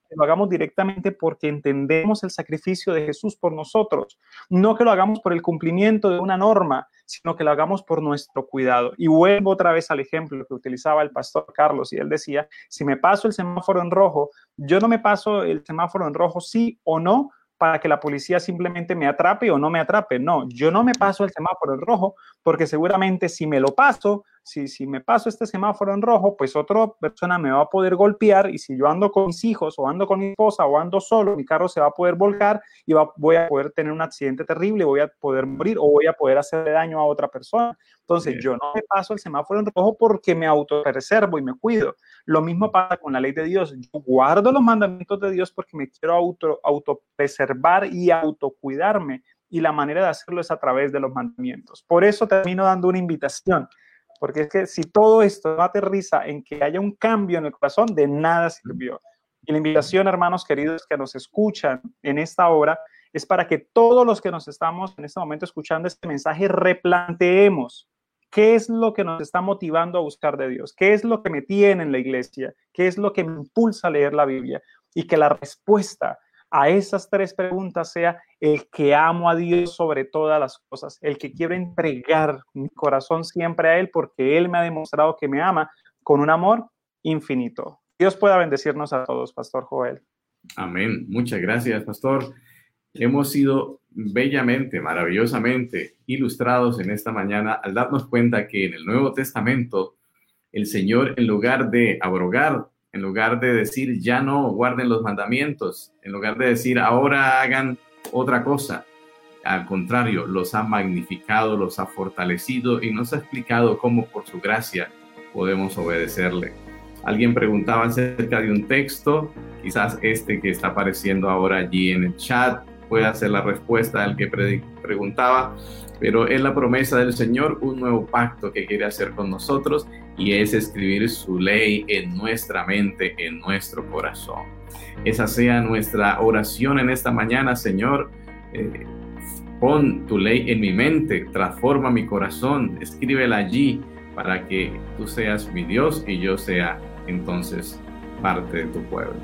que lo hagamos directamente porque entendemos el sacrificio de Jesús por nosotros, no que lo hagamos por el cumplimiento de una norma, sino que lo hagamos por nuestro cuidado. Y vuelvo otra vez al ejemplo que utilizaba el pastor Carlos y él decía, si me paso el semáforo en rojo, yo no me paso el semáforo en rojo sí o no, para que la policía simplemente me atrape o no me atrape. No, yo no me paso el semáforo en rojo porque seguramente si me lo paso, si, si me paso este semáforo en rojo, pues otra persona me va a poder golpear y si yo ando con mis hijos o ando con mi esposa o ando solo, mi carro se va a poder volcar y va, voy a poder tener un accidente terrible, voy a poder morir o voy a poder hacerle daño a otra persona. Entonces, yo no me paso el semáforo en rojo porque me autopreservo y me cuido. Lo mismo pasa con la ley de Dios. Yo guardo los mandamientos de Dios porque me quiero auto, autopreservar y autocuidarme. Y la manera de hacerlo es a través de los mandamientos. Por eso termino dando una invitación. Porque es que si todo esto no aterriza en que haya un cambio en el corazón, de nada sirvió. Y la invitación, hermanos queridos que nos escuchan en esta hora, es para que todos los que nos estamos en este momento escuchando este mensaje replanteemos qué es lo que nos está motivando a buscar de Dios, qué es lo que me tiene en la iglesia, qué es lo que me impulsa a leer la Biblia y que la respuesta a esas tres preguntas sea el que amo a Dios sobre todas las cosas, el que quiero entregar mi corazón siempre a Él porque Él me ha demostrado que me ama con un amor infinito. Dios pueda bendecirnos a todos, Pastor Joel. Amén. Muchas gracias, Pastor. Hemos sido bellamente, maravillosamente ilustrados en esta mañana al darnos cuenta que en el Nuevo Testamento el Señor, en lugar de abrogar en lugar de decir ya no guarden los mandamientos, en lugar de decir ahora hagan otra cosa, al contrario, los ha magnificado, los ha fortalecido y nos ha explicado cómo por su gracia podemos obedecerle. Alguien preguntaba acerca de un texto, quizás este que está apareciendo ahora allí en el chat pueda ser la respuesta al que preguntaba, pero es la promesa del Señor, un nuevo pacto que quiere hacer con nosotros y es escribir su ley en nuestra mente, en nuestro corazón. Esa sea nuestra oración en esta mañana, Señor. Eh, pon tu ley en mi mente, transforma mi corazón, escríbela allí para que tú seas mi Dios y yo sea entonces parte de tu pueblo.